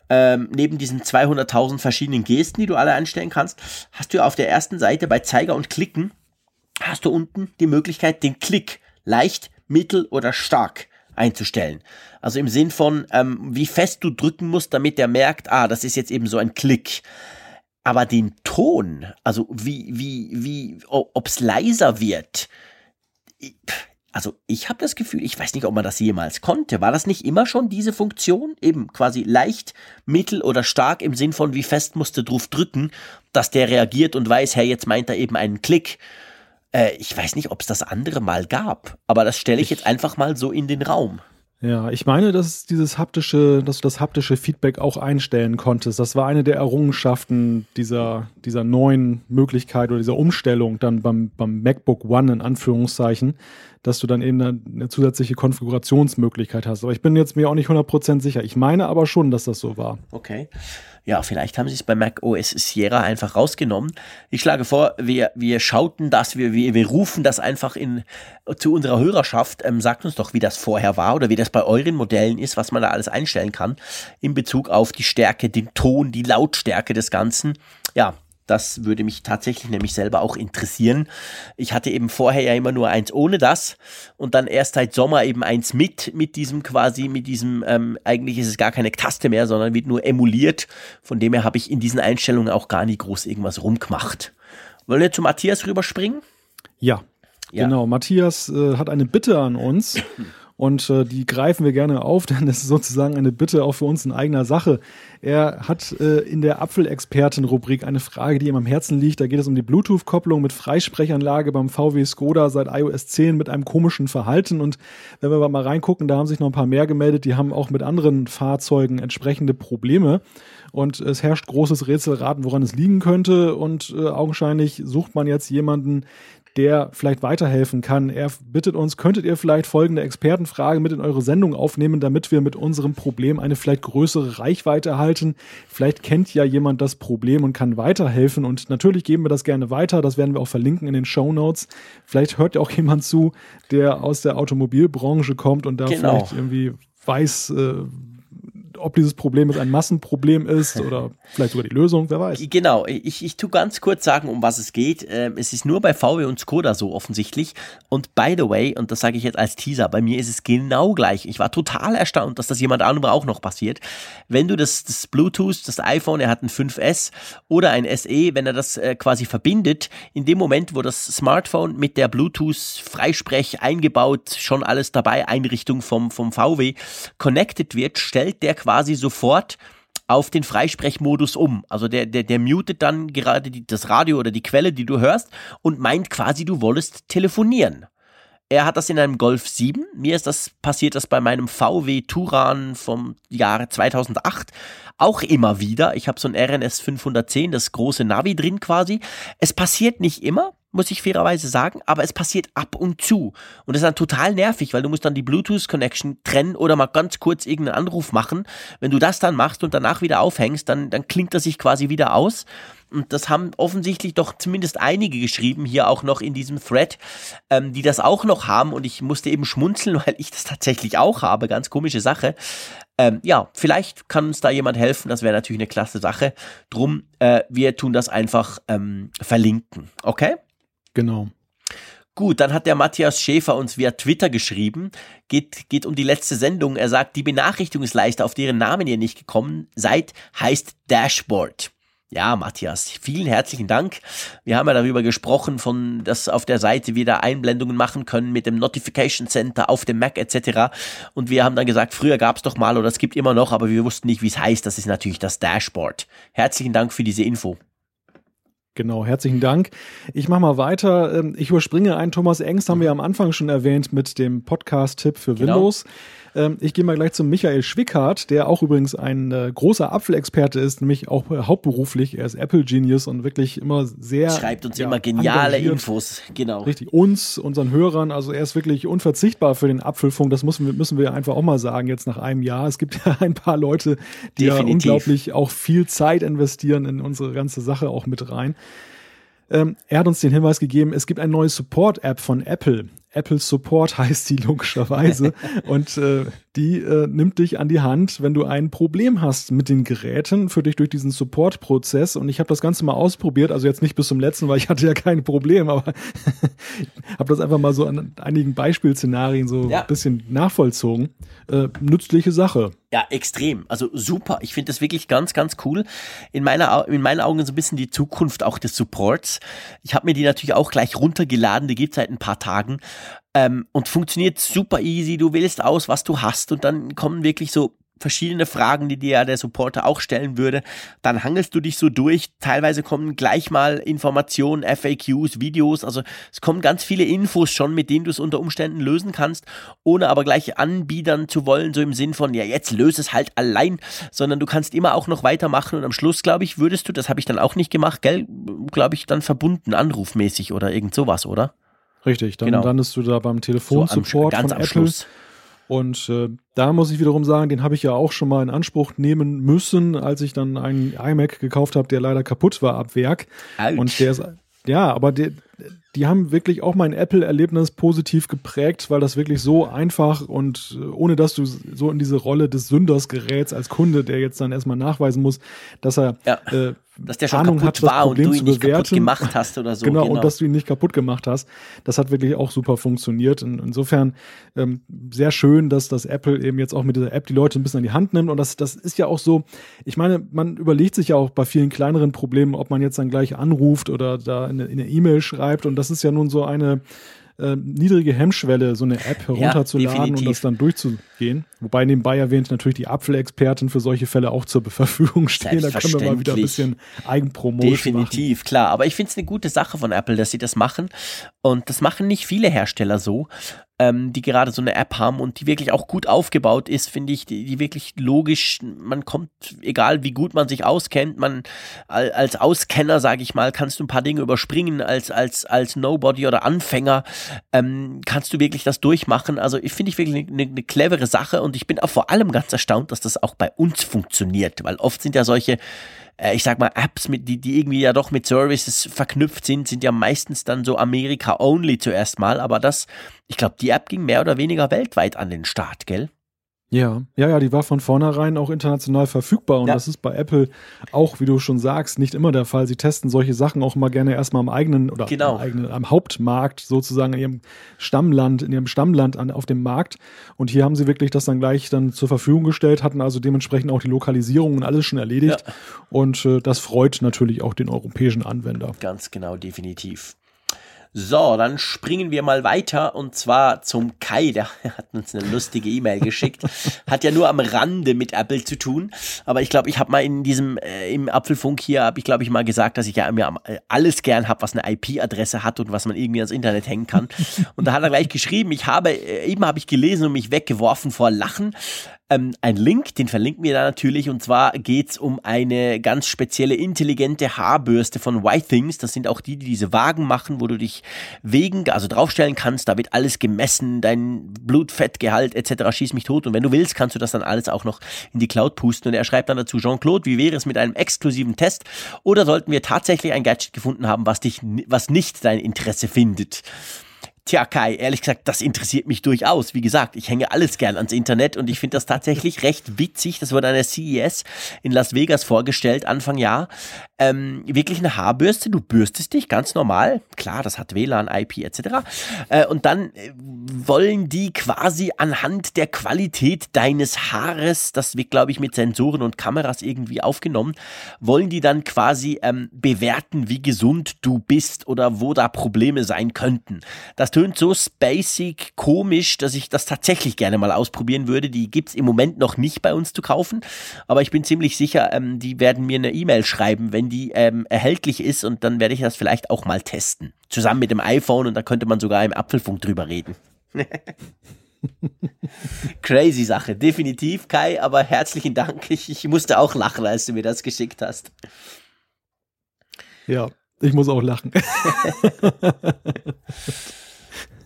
ähm, neben diesen 200.000 verschiedenen Gesten, die du alle einstellen kannst, hast du auf der ersten Seite bei Zeiger und Klicken, hast du unten die Möglichkeit, den Klick leicht, mittel oder stark einzustellen. Also im Sinn von, ähm, wie fest du drücken musst, damit der merkt, ah, das ist jetzt eben so ein Klick aber den Ton, also wie, wie, wie, ob's leiser wird, also ich habe das Gefühl, ich weiß nicht, ob man das jemals konnte. War das nicht immer schon diese Funktion? Eben quasi leicht, mittel oder stark im Sinn von, wie fest musste drauf drücken, dass der reagiert und weiß, hey, jetzt meint er eben einen Klick. Äh, ich weiß nicht, ob es das andere mal gab, aber das stelle ich jetzt einfach mal so in den Raum. Ja, ich meine, dass dieses haptische, dass du das haptische Feedback auch einstellen konntest. Das war eine der Errungenschaften dieser, dieser neuen Möglichkeit oder dieser Umstellung dann beim, beim MacBook One in Anführungszeichen, dass du dann eben eine, zusätzliche Konfigurationsmöglichkeit hast. Aber ich bin jetzt mir auch nicht 100% sicher. Ich meine aber schon, dass das so war. Okay ja, vielleicht haben sie es bei Mac OS Sierra einfach rausgenommen. Ich schlage vor, wir, wir schauten das, wir, wir, wir rufen das einfach in, zu unserer Hörerschaft. Ähm, sagt uns doch, wie das vorher war oder wie das bei euren Modellen ist, was man da alles einstellen kann in Bezug auf die Stärke, den Ton, die Lautstärke des Ganzen. Ja, das würde mich tatsächlich nämlich selber auch interessieren. Ich hatte eben vorher ja immer nur eins ohne das und dann erst seit Sommer eben eins mit, mit diesem quasi, mit diesem, ähm, eigentlich ist es gar keine Taste mehr, sondern wird nur emuliert. Von dem her habe ich in diesen Einstellungen auch gar nie groß irgendwas rumgemacht. Wollen wir zu Matthias rüberspringen? Ja, ja. genau. Matthias äh, hat eine Bitte an uns. [CLEARS THROAT] Und äh, die greifen wir gerne auf, [LAUGHS] denn es ist sozusagen eine Bitte auch für uns in eigener Sache. Er hat äh, in der Apfelexperten-Rubrik eine Frage, die ihm am Herzen liegt. Da geht es um die Bluetooth-Kopplung mit Freisprechanlage beim VW Skoda seit iOS 10 mit einem komischen Verhalten. Und wenn wir mal reingucken, da haben sich noch ein paar mehr gemeldet, die haben auch mit anderen Fahrzeugen entsprechende Probleme. Und es herrscht großes Rätselraten, woran es liegen könnte. Und äh, augenscheinlich sucht man jetzt jemanden, der vielleicht weiterhelfen kann. Er bittet uns, könntet ihr vielleicht folgende Expertenfrage mit in eure Sendung aufnehmen, damit wir mit unserem Problem eine vielleicht größere Reichweite erhalten. Vielleicht kennt ja jemand das Problem und kann weiterhelfen und natürlich geben wir das gerne weiter. Das werden wir auch verlinken in den Show Notes. Vielleicht hört ja auch jemand zu, der aus der Automobilbranche kommt und da genau. vielleicht irgendwie weiß, äh, ob dieses Problem jetzt ein Massenproblem ist oder [LAUGHS] vielleicht sogar die Lösung, wer weiß. Genau, ich, ich tue ganz kurz sagen, um was es geht. Ähm, es ist nur bei VW und Skoda so offensichtlich. Und by the way, und das sage ich jetzt als Teaser, bei mir ist es genau gleich. Ich war total erstaunt, dass das jemand anderem auch noch passiert. Wenn du das, das Bluetooth, das iPhone, er hat ein 5S oder ein SE, wenn er das äh, quasi verbindet, in dem Moment, wo das Smartphone mit der Bluetooth-Freisprech eingebaut, schon alles dabei, Einrichtung vom, vom VW connected wird, stellt der quasi sofort auf den Freisprechmodus um. Also der, der, der mutet dann gerade die, das Radio oder die Quelle, die du hörst und meint quasi, du wolltest telefonieren. Er hat das in einem Golf 7. Mir ist das passiert das bei meinem VW Turan vom Jahre 2008 auch immer wieder. Ich habe so ein RNS 510, das große Navi drin quasi. Es passiert nicht immer, muss ich fairerweise sagen, aber es passiert ab und zu. Und das ist dann total nervig, weil du musst dann die Bluetooth-Connection trennen oder mal ganz kurz irgendeinen Anruf machen. Wenn du das dann machst und danach wieder aufhängst, dann, dann klingt das sich quasi wieder aus. Und das haben offensichtlich doch zumindest einige geschrieben, hier auch noch in diesem Thread, ähm, die das auch noch haben. Und ich musste eben schmunzeln, [LAUGHS] weil ich das tatsächlich auch habe. Ganz komische Sache. Ähm, ja, vielleicht kann uns da jemand helfen. Das wäre natürlich eine klasse Sache. Drum, äh, wir tun das einfach ähm, verlinken. Okay? Genau. Gut, dann hat der Matthias Schäfer uns via Twitter geschrieben, geht, geht um die letzte Sendung. Er sagt, die Benachrichtigungsleiste, auf deren Namen ihr nicht gekommen seid, heißt Dashboard. Ja, Matthias, vielen herzlichen Dank. Wir haben ja darüber gesprochen, von dass auf der Seite wir da Einblendungen machen können mit dem Notification Center auf dem Mac etc. Und wir haben dann gesagt, früher gab es doch mal oder es gibt immer noch, aber wir wussten nicht, wie es heißt. Das ist natürlich das Dashboard. Herzlichen Dank für diese Info. Genau, herzlichen Dank. Ich mache mal weiter. Ähm, ich überspringe einen Thomas Engst, haben wir am Anfang schon erwähnt mit dem Podcast-Tipp für genau. Windows. Ähm, ich gehe mal gleich zum Michael Schwickhardt, der auch übrigens ein äh, großer Apfelexperte ist, nämlich auch äh, hauptberuflich. Er ist Apple Genius und wirklich immer sehr. Schreibt uns ja, immer geniale Infos, genau. Richtig, uns, unseren Hörern. Also er ist wirklich unverzichtbar für den Apfelfunk. Das müssen wir, müssen wir einfach auch mal sagen, jetzt nach einem Jahr. Es gibt [LAUGHS] ja ein paar Leute, die Definitiv. ja unglaublich auch viel Zeit investieren in unsere ganze Sache auch mit rein. Ähm, er hat uns den Hinweis gegeben, es gibt eine neue Support-App von Apple. Apple Support [LAUGHS] heißt die logischerweise. und äh, die äh, nimmt dich an die Hand, wenn du ein Problem hast mit den Geräten, für dich durch diesen Support-Prozess. Und ich habe das Ganze mal ausprobiert, also jetzt nicht bis zum letzten, weil ich hatte ja kein Problem, aber [LAUGHS] habe das einfach mal so an einigen Beispielszenarien so ja. ein bisschen nachvollzogen. Äh, nützliche Sache. Ja, extrem. Also super. Ich finde das wirklich ganz, ganz cool. In, meiner, in meinen Augen so ein bisschen die Zukunft auch des Supports. Ich habe mir die natürlich auch gleich runtergeladen. Die gibt es seit ein paar Tagen. Ähm, und funktioniert super easy. Du wählst aus, was du hast. Und dann kommen wirklich so verschiedene Fragen, die dir ja der Supporter auch stellen würde. Dann hangelst du dich so durch. Teilweise kommen gleich mal Informationen, FAQs, Videos. Also es kommen ganz viele Infos schon, mit denen du es unter Umständen lösen kannst, ohne aber gleich anbiedern zu wollen, so im Sinn von, ja, jetzt löse es halt allein, sondern du kannst immer auch noch weitermachen und am Schluss, glaube ich, würdest du, das habe ich dann auch nicht gemacht, gell, glaube ich, dann verbunden, anrufmäßig oder irgend sowas, oder? Richtig, dann genau. landest du da beim Telefonsupport so von Apple. Schluss. Und äh, da muss ich wiederum sagen, den habe ich ja auch schon mal in Anspruch nehmen müssen, als ich dann einen iMac gekauft habe, der leider kaputt war ab Werk. Ouch. Und der ist, ja, aber der, die haben wirklich auch mein Apple-Erlebnis positiv geprägt, weil das wirklich so einfach und äh, ohne dass du so in diese Rolle des Sünders gerätst als Kunde, der jetzt dann erstmal nachweisen muss, dass er ja, äh, dass der schon Ahnung kaputt hat, war und du ihn nicht kaputt gemacht hast oder so. Genau, genau, und dass du ihn nicht kaputt gemacht hast. Das hat wirklich auch super funktioniert. Und insofern ähm, sehr schön, dass das Apple eben jetzt auch mit dieser App die Leute ein bisschen an die Hand nimmt. Und das, das ist ja auch so, ich meine, man überlegt sich ja auch bei vielen kleineren Problemen, ob man jetzt dann gleich anruft oder da in eine E-Mail schreibt. Und das ist ja nun so eine äh, niedrige Hemmschwelle, so eine App herunterzuladen ja, und das dann durchzugehen. Wobei nebenbei erwähnt natürlich die Apfelexperten für solche Fälle auch zur Verfügung stehen. Da können wir mal wieder ein bisschen Eigenpromotion Definitiv, machen. klar. Aber ich finde es eine gute Sache von Apple, dass sie das machen. Und das machen nicht viele Hersteller so ähm, die gerade so eine App haben und die wirklich auch gut aufgebaut ist, finde ich, die, die, wirklich logisch, man kommt, egal wie gut man sich auskennt, man als Auskenner, sage ich mal, kannst du ein paar Dinge überspringen, als, als, als Nobody oder Anfänger ähm, kannst du wirklich das durchmachen. Also ich finde ich wirklich eine, eine clevere Sache und ich bin auch vor allem ganz erstaunt, dass das auch bei uns funktioniert, weil oft sind ja solche äh, ich sag mal, Apps, mit, die, die irgendwie ja doch mit Services verknüpft sind, sind ja meistens dann so Amerika-only zuerst mal. Aber das, ich glaube, die App ging mehr oder weniger weltweit an den Start, gell? Ja, ja, ja, die war von vornherein auch international verfügbar und ja. das ist bei Apple auch, wie du schon sagst, nicht immer der Fall. Sie testen solche Sachen auch immer gerne erstmal am eigenen oder genau. am, eigenen, am Hauptmarkt sozusagen in ihrem Stammland, in ihrem Stammland an, auf dem Markt. Und hier haben sie wirklich das dann gleich dann zur Verfügung gestellt, hatten also dementsprechend auch die Lokalisierung und alles schon erledigt. Ja. Und äh, das freut natürlich auch den europäischen Anwender. Ganz genau, definitiv. So, dann springen wir mal weiter und zwar zum Kai. Der [LAUGHS] hat uns eine lustige E-Mail geschickt. Hat ja nur am Rande mit Apple zu tun. Aber ich glaube, ich habe mal in diesem, äh, im Apfelfunk hier, habe ich glaube ich mal gesagt, dass ich ja mir äh, alles gern habe, was eine IP-Adresse hat und was man irgendwie ans Internet hängen kann. Und da hat er gleich geschrieben, ich habe, äh, eben habe ich gelesen und mich weggeworfen vor Lachen ähm, ein Link, den verlinken wir da natürlich. Und zwar geht's um eine ganz spezielle intelligente Haarbürste von White Things. Das sind auch die, die diese Wagen machen, wo du dich wegen, also draufstellen kannst. Da wird alles gemessen, dein Blutfettgehalt etc. Schieß mich tot. Und wenn du willst, kannst du das dann alles auch noch in die Cloud pusten. Und er schreibt dann dazu, Jean-Claude, wie wäre es mit einem exklusiven Test? Oder sollten wir tatsächlich ein Gadget gefunden haben, was dich, was nicht dein Interesse findet? Tja, Kai, ehrlich gesagt, das interessiert mich durchaus. Wie gesagt, ich hänge alles gern ans Internet und ich finde das tatsächlich recht witzig. Das wurde an der CES in Las Vegas vorgestellt, Anfang Jahr. Ähm, wirklich eine Haarbürste, du bürstest dich ganz normal. Klar, das hat WLAN, IP etc. Äh, und dann äh, wollen die quasi anhand der Qualität deines Haares, das wird, glaube ich, mit Sensoren und Kameras irgendwie aufgenommen, wollen die dann quasi ähm, bewerten, wie gesund du bist oder wo da Probleme sein könnten. Das tönt so spacig, komisch, dass ich das tatsächlich gerne mal ausprobieren würde. Die gibt's im Moment noch nicht bei uns zu kaufen, aber ich bin ziemlich sicher, ähm, die werden mir eine E-Mail schreiben, wenn die ähm, erhältlich ist und dann werde ich das vielleicht auch mal testen. Zusammen mit dem iPhone und da könnte man sogar im Apfelfunk drüber reden. [LAUGHS] Crazy Sache, definitiv, Kai, aber herzlichen Dank. Ich, ich musste auch lachen, als du mir das geschickt hast. Ja, ich muss auch lachen. [LAUGHS]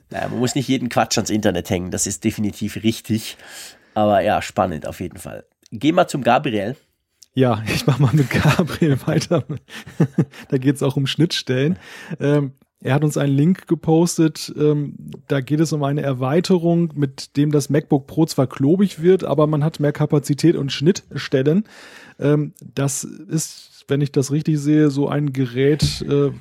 Naja, man muss nicht jeden Quatsch ans Internet hängen, das ist definitiv richtig. Aber ja, spannend auf jeden Fall. Geh mal zum Gabriel. Ja, [LAUGHS] ich mache mal mit Gabriel weiter. [LAUGHS] da geht es auch um Schnittstellen. Ähm, er hat uns einen Link gepostet. Ähm, da geht es um eine Erweiterung, mit dem das MacBook Pro zwar klobig wird, aber man hat mehr Kapazität und Schnittstellen. Ähm, das ist, wenn ich das richtig sehe, so ein Gerät, äh,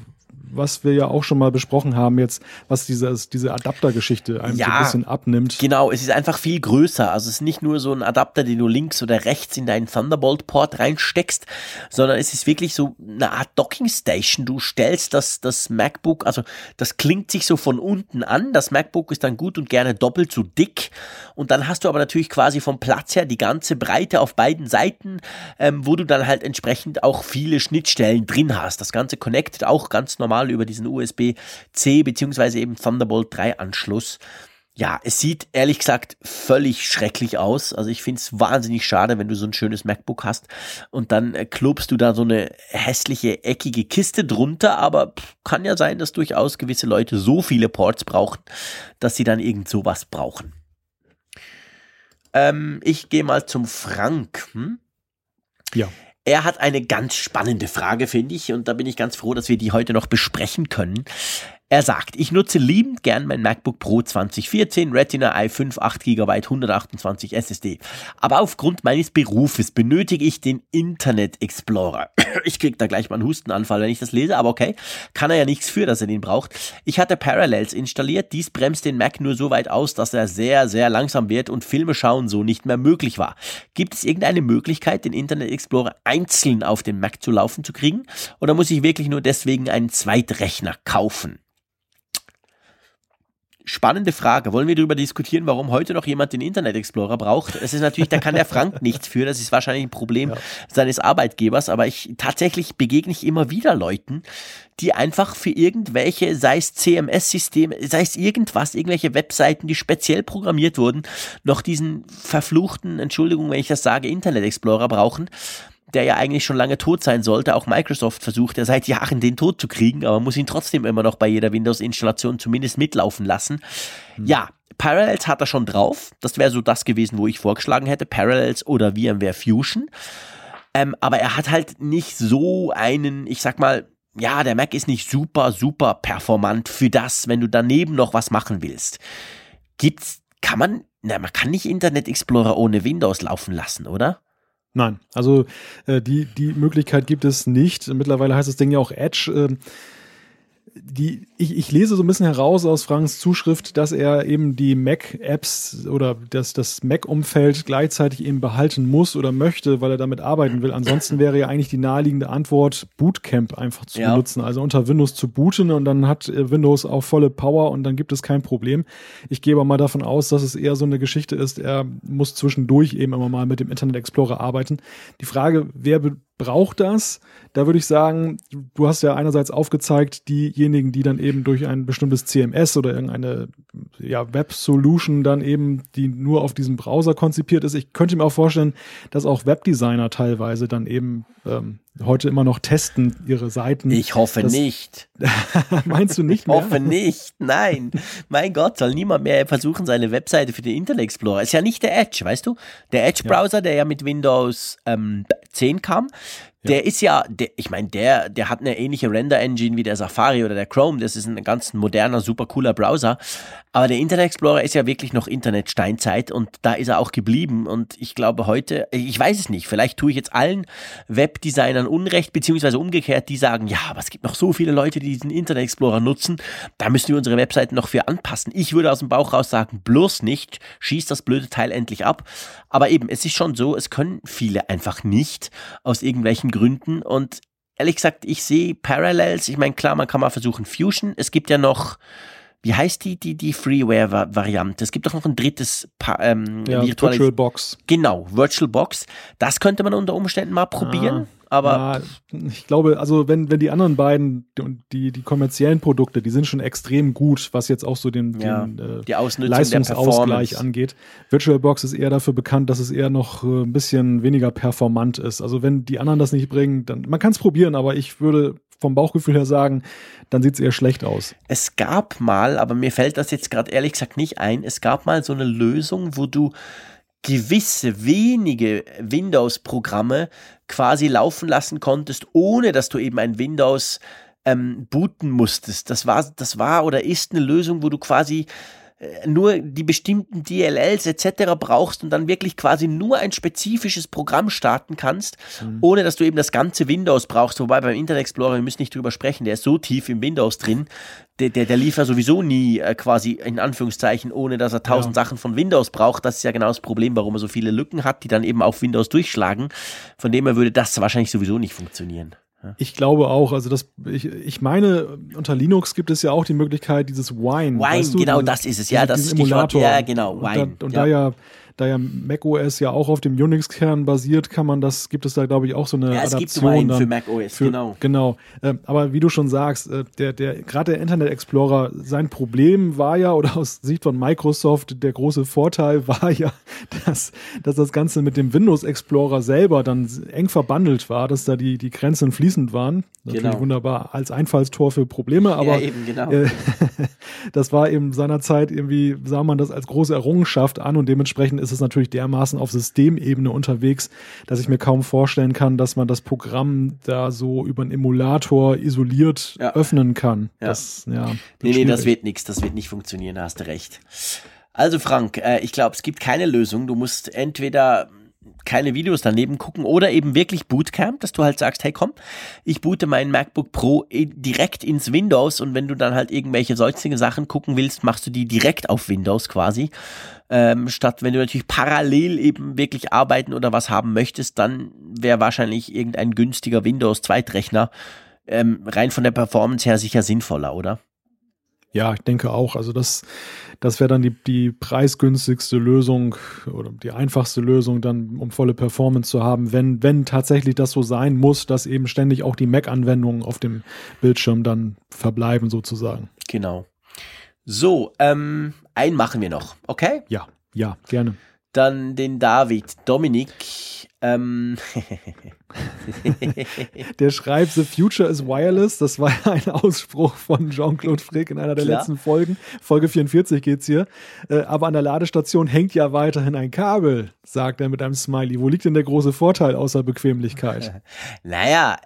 was wir ja auch schon mal besprochen haben jetzt, was dieses, diese Adaptergeschichte einem ja, so ein bisschen abnimmt. Genau, es ist einfach viel größer. Also es ist nicht nur so ein Adapter, den du links oder rechts in deinen Thunderbolt-Port reinsteckst, sondern es ist wirklich so eine Art Docking Station. Du stellst das, das MacBook, also das klingt sich so von unten an. Das MacBook ist dann gut und gerne doppelt so dick. Und dann hast du aber natürlich quasi vom Platz her die ganze Breite auf beiden Seiten, ähm, wo du dann halt entsprechend auch viele Schnittstellen drin hast. Das Ganze connectet auch ganz normal über diesen USB-C beziehungsweise eben Thunderbolt 3 Anschluss. Ja, es sieht ehrlich gesagt völlig schrecklich aus. Also ich finde es wahnsinnig schade, wenn du so ein schönes MacBook hast und dann äh, klobst du da so eine hässliche, eckige Kiste drunter. Aber kann ja sein, dass durchaus gewisse Leute so viele Ports brauchen, dass sie dann irgend sowas brauchen. Ähm, ich gehe mal zum Frank. Hm? Ja. Er hat eine ganz spannende Frage, finde ich, und da bin ich ganz froh, dass wir die heute noch besprechen können. Er sagt, ich nutze liebend gern mein MacBook Pro 2014 Retina i5 8 GB 128 SSD. Aber aufgrund meines Berufes benötige ich den Internet Explorer. [COUGHS] Ich krieg da gleich mal einen Hustenanfall, wenn ich das lese, aber okay. Kann er ja nichts für, dass er den braucht. Ich hatte Parallels installiert. Dies bremst den Mac nur so weit aus, dass er sehr, sehr langsam wird und Filme schauen so nicht mehr möglich war. Gibt es irgendeine Möglichkeit, den Internet Explorer einzeln auf dem Mac zu laufen zu kriegen? Oder muss ich wirklich nur deswegen einen Zweitrechner kaufen? Spannende Frage. Wollen wir darüber diskutieren, warum heute noch jemand den Internet Explorer braucht? Es ist natürlich, da kann der Frank nichts für. Das ist wahrscheinlich ein Problem ja. seines Arbeitgebers. Aber ich tatsächlich begegne ich immer wieder Leuten, die einfach für irgendwelche, sei es CMS-Systeme, sei es irgendwas, irgendwelche Webseiten, die speziell programmiert wurden, noch diesen verfluchten, Entschuldigung, wenn ich das sage, Internet Explorer brauchen der ja eigentlich schon lange tot sein sollte. Auch Microsoft versucht ja seit Jahren den Tod zu kriegen, aber muss ihn trotzdem immer noch bei jeder Windows-Installation zumindest mitlaufen lassen. Hm. Ja, Parallels hat er schon drauf. Das wäre so das gewesen, wo ich vorgeschlagen hätte. Parallels oder VMware Fusion. Ähm, aber er hat halt nicht so einen, ich sag mal, ja, der Mac ist nicht super, super performant für das, wenn du daneben noch was machen willst. Gibt's, kann man, na, man kann nicht Internet Explorer ohne Windows laufen lassen, oder? Nein, also äh, die, die Möglichkeit gibt es nicht. Mittlerweile heißt das Ding ja auch Edge. Äh, die, ich, ich lese so ein bisschen heraus aus Franks Zuschrift, dass er eben die Mac-Apps oder das, das Mac-Umfeld gleichzeitig eben behalten muss oder möchte, weil er damit arbeiten will. Ansonsten wäre ja eigentlich die naheliegende Antwort, Bootcamp einfach zu ja. benutzen, also unter Windows zu booten und dann hat äh, Windows auch volle Power und dann gibt es kein Problem. Ich gehe aber mal davon aus, dass es eher so eine Geschichte ist, er muss zwischendurch eben immer mal mit dem Internet Explorer arbeiten. Die Frage, wer braucht das? Da würde ich sagen, du hast ja einerseits aufgezeigt, diejenigen, die dann eben durch ein bestimmtes CMS oder irgendeine ja, Web-Solution dann eben, die nur auf diesem Browser konzipiert ist. Ich könnte mir auch vorstellen, dass auch Webdesigner teilweise dann eben ähm, heute immer noch testen ihre Seiten. Ich hoffe das, nicht. [LAUGHS] meinst du nicht ich mehr? hoffe nicht. Nein. Mein Gott, soll niemand mehr versuchen, seine Webseite für den Internet Explorer. Ist ja nicht der Edge, weißt du? Der Edge-Browser, ja. der ja mit Windows ähm, 10 kam, der ist ja, der, ich meine, der, der hat eine ähnliche Render-Engine wie der Safari oder der Chrome. Das ist ein ganz moderner, super cooler Browser. Aber der Internet Explorer ist ja wirklich noch Internet-Steinzeit und da ist er auch geblieben. Und ich glaube heute, ich weiß es nicht, vielleicht tue ich jetzt allen Webdesignern Unrecht, beziehungsweise umgekehrt, die sagen, ja, aber es gibt noch so viele Leute, die diesen Internet Explorer nutzen. Da müssen wir unsere Webseiten noch für anpassen. Ich würde aus dem Bauch raus sagen, bloß nicht, schieß das blöde Teil endlich ab. Aber eben, es ist schon so, es können viele einfach nicht aus irgendwelchen Gründen. Und ehrlich gesagt, ich sehe Parallels. Ich meine, klar, man kann mal versuchen Fusion. Es gibt ja noch, wie heißt die, die, die Freeware-Variante? Es gibt doch noch ein drittes pa ähm, ja, Virtual Box. Genau, Virtual Box. Das könnte man unter Umständen mal probieren. Ah aber ja, ich glaube, also wenn, wenn die anderen beiden, die, die kommerziellen Produkte, die sind schon extrem gut, was jetzt auch so den, ja, den äh, Leistungsausgleich angeht. VirtualBox ist eher dafür bekannt, dass es eher noch äh, ein bisschen weniger performant ist. Also wenn die anderen das nicht bringen, dann man kann es probieren, aber ich würde vom Bauchgefühl her sagen, dann sieht es eher schlecht aus. Es gab mal, aber mir fällt das jetzt gerade ehrlich gesagt nicht ein, es gab mal so eine Lösung, wo du gewisse wenige Windows-Programme quasi laufen lassen konntest, ohne dass du eben ein Windows ähm, booten musstest. Das war, das war oder ist eine Lösung, wo du quasi nur die bestimmten DLLs etc. brauchst und dann wirklich quasi nur ein spezifisches Programm starten kannst, mhm. ohne dass du eben das ganze Windows brauchst. Wobei beim Internet Explorer, wir müssen nicht drüber sprechen, der ist so tief im Windows drin, der, der, der lief ja sowieso nie äh, quasi in Anführungszeichen, ohne dass er tausend ja. Sachen von Windows braucht. Das ist ja genau das Problem, warum er so viele Lücken hat, die dann eben auf Windows durchschlagen. Von dem her würde das wahrscheinlich sowieso nicht funktionieren. Ich glaube auch, also das, ich, ich meine, unter Linux gibt es ja auch die Möglichkeit, dieses Wine. Wine, weißt du, genau, das ist es, ja, das Emulator. Ja, genau, Wine. Und da, und ja. da ja da ja macOS ja auch auf dem Unix-Kern basiert, kann man das, gibt es da, glaube ich, auch so eine ja, es Adaption. Gibt dann für macOS, genau. Genau. Äh, aber wie du schon sagst, äh, der, der, gerade der Internet Explorer, sein Problem war ja, oder aus Sicht von Microsoft, der große Vorteil [LAUGHS] war ja, dass, dass das Ganze mit dem Windows Explorer selber dann eng verbandelt war, dass da die, die Grenzen fließend waren. Natürlich genau. wunderbar als Einfallstor für Probleme, aber ja, eben, genau. äh, [LAUGHS] das war eben seinerzeit irgendwie, sah man das als große Errungenschaft an und dementsprechend ist es natürlich dermaßen auf Systemebene unterwegs, dass ich mir kaum vorstellen kann, dass man das Programm da so über einen Emulator isoliert ja. öffnen kann. Ja. Das, ja, nee, nee, das wird nichts, das wird nicht funktionieren, da hast du recht. Also Frank, äh, ich glaube, es gibt keine Lösung. Du musst entweder keine Videos daneben gucken oder eben wirklich Bootcamp, dass du halt sagst, hey komm, ich boote meinen MacBook Pro direkt ins Windows und wenn du dann halt irgendwelche solche Sachen gucken willst, machst du die direkt auf Windows quasi. Ähm, statt wenn du natürlich parallel eben wirklich arbeiten oder was haben möchtest, dann wäre wahrscheinlich irgendein günstiger Windows-Zweitrechner ähm, rein von der Performance her sicher sinnvoller, oder? Ja, ich denke auch. Also das, das wäre dann die, die preisgünstigste Lösung oder die einfachste Lösung dann, um volle Performance zu haben, wenn, wenn tatsächlich das so sein muss, dass eben ständig auch die Mac-Anwendungen auf dem Bildschirm dann verbleiben sozusagen. Genau. So, ähm, einen machen wir noch, okay? Ja, ja, gerne. Dann den David. Dominik ähm. [LAUGHS] der schreibt, The Future is Wireless. Das war ja ein Ausspruch von Jean-Claude Frick in einer der Klar. letzten Folgen. Folge 44 geht's hier. Äh, aber an der Ladestation hängt ja weiterhin ein Kabel, sagt er mit einem Smiley. Wo liegt denn der große Vorteil außer Bequemlichkeit? [LAUGHS] naja,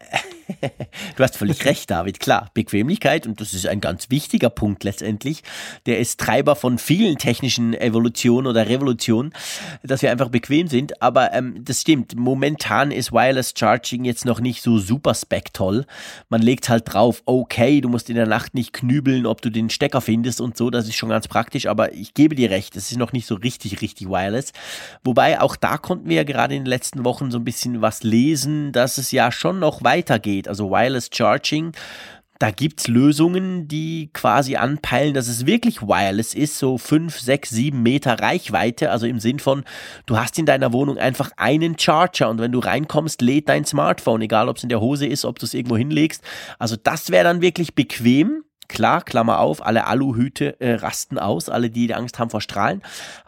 [LAUGHS] du hast völlig recht, David. Klar, Bequemlichkeit, und das ist ein ganz wichtiger Punkt letztendlich, der ist Treiber von vielen technischen Evolutionen oder Revolutionen, dass wir einfach bequem sind. Aber ähm, das stimmt. Momentan ist Wireless Charging jetzt noch nicht so super specktoll. Man legt halt drauf, okay, du musst in der Nacht nicht knübeln, ob du den Stecker findest und so. Das ist schon ganz praktisch. Aber ich gebe dir recht, es ist noch nicht so richtig, richtig wireless. Wobei auch da konnten wir ja gerade in den letzten Wochen so ein bisschen was lesen, dass es ja schon noch weitergeht geht, also Wireless Charging. Da gibt es Lösungen, die quasi anpeilen, dass es wirklich wireless ist, so 5, 6, 7 Meter Reichweite, also im Sinn von, du hast in deiner Wohnung einfach einen Charger und wenn du reinkommst, lädt dein Smartphone, egal ob es in der Hose ist, ob du es irgendwo hinlegst. Also das wäre dann wirklich bequem. Klar, Klammer auf, alle Aluhüte äh, rasten aus, alle, die Angst haben vor Strahlen.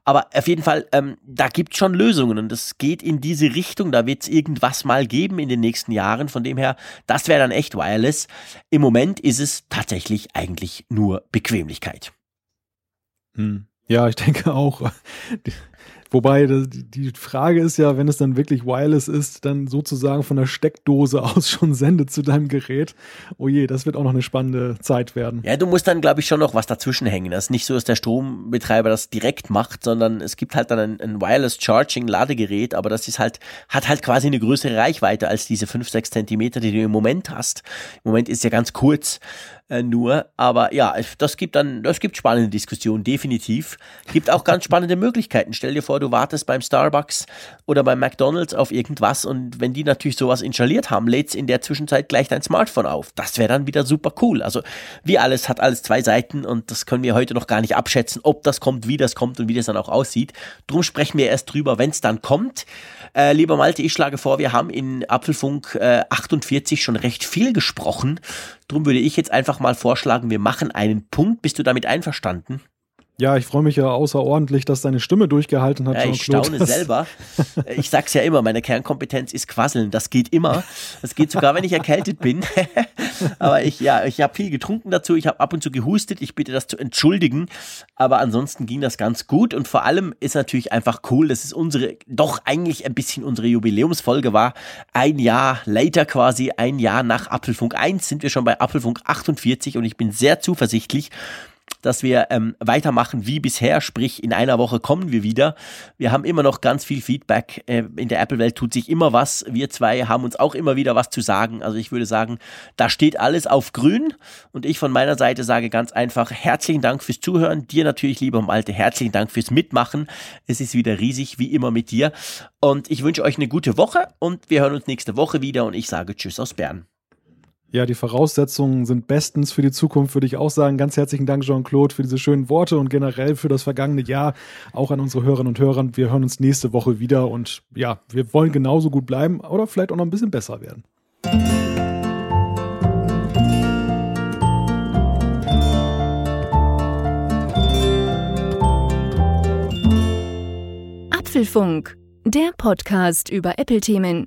Aber auf jeden Fall, ähm, da gibt schon Lösungen und es geht in diese Richtung. Da wird es irgendwas mal geben in den nächsten Jahren. Von dem her, das wäre dann echt wireless. Im Moment ist es tatsächlich eigentlich nur Bequemlichkeit. Hm. Ja, ich [LAUGHS] denke auch. Wobei die Frage ist ja, wenn es dann wirklich wireless ist, dann sozusagen von der Steckdose [LAUGHS] aus schon sendet zu deinem Gerät. Oh je, das wird auch noch eine spannende Zeit werden. Ja, du musst dann, glaube ich, schon noch was dazwischen hängen. Das ist nicht so, dass der Strombetreiber das direkt macht, sondern es gibt halt dann ein, ein Wireless Charging Ladegerät, aber das ist halt, hat halt quasi eine größere Reichweite als diese 5, 6 Zentimeter, die du im Moment hast. Im Moment ist ja ganz kurz äh, nur. Aber ja, das gibt dann, das gibt spannende Diskussionen, definitiv. Gibt auch ganz [LAUGHS] spannende Möglichkeiten. Stell dir vor, du wartest beim Starbucks oder beim McDonalds auf irgendwas und wenn die natürlich sowas installiert haben, lädst in der Zwischenzeit gleich dein Smartphone auf. Das wäre dann wieder super cool. Also wie alles hat alles zwei Seiten und das können wir heute noch gar nicht abschätzen, ob das kommt, wie das kommt und wie das dann auch aussieht. Drum sprechen wir erst drüber, wenn es dann kommt. Äh, lieber Malte, ich schlage vor, wir haben in Apfelfunk äh, 48 schon recht viel gesprochen. Drum würde ich jetzt einfach mal vorschlagen, wir machen einen Punkt. Bist du damit einverstanden? Ja, ich freue mich ja außerordentlich, dass deine Stimme durchgehalten hat. Ja, ich staune selber. [LAUGHS] Ich sag's ja immer, meine Kernkompetenz ist Quasseln. Das geht immer. Das geht sogar, wenn ich erkältet bin. [LAUGHS] Aber ich, ja, ich habe viel getrunken dazu. Ich habe ab und zu gehustet. Ich bitte das zu entschuldigen. Aber ansonsten ging das ganz gut. Und vor allem ist natürlich einfach cool, dass es unsere, doch eigentlich ein bisschen unsere Jubiläumsfolge war. Ein Jahr later quasi, ein Jahr nach Apfelfunk 1 sind wir schon bei Apfelfunk 48 und ich bin sehr zuversichtlich, dass wir ähm, weitermachen wie bisher, sprich in einer Woche kommen wir wieder. Wir haben immer noch ganz viel Feedback. Äh, in der Apple-Welt tut sich immer was. Wir zwei haben uns auch immer wieder was zu sagen. Also ich würde sagen, da steht alles auf grün. Und ich von meiner Seite sage ganz einfach herzlichen Dank fürs Zuhören. Dir natürlich, lieber Malte, herzlichen Dank fürs Mitmachen. Es ist wieder riesig, wie immer mit dir. Und ich wünsche euch eine gute Woche und wir hören uns nächste Woche wieder und ich sage Tschüss aus Bern. Ja, die Voraussetzungen sind bestens für die Zukunft, würde ich auch sagen. Ganz herzlichen Dank, Jean-Claude, für diese schönen Worte und generell für das vergangene Jahr. Auch an unsere Hörerinnen und Hörer. Wir hören uns nächste Woche wieder und ja, wir wollen genauso gut bleiben oder vielleicht auch noch ein bisschen besser werden. Apfelfunk, der Podcast über Apple-Themen.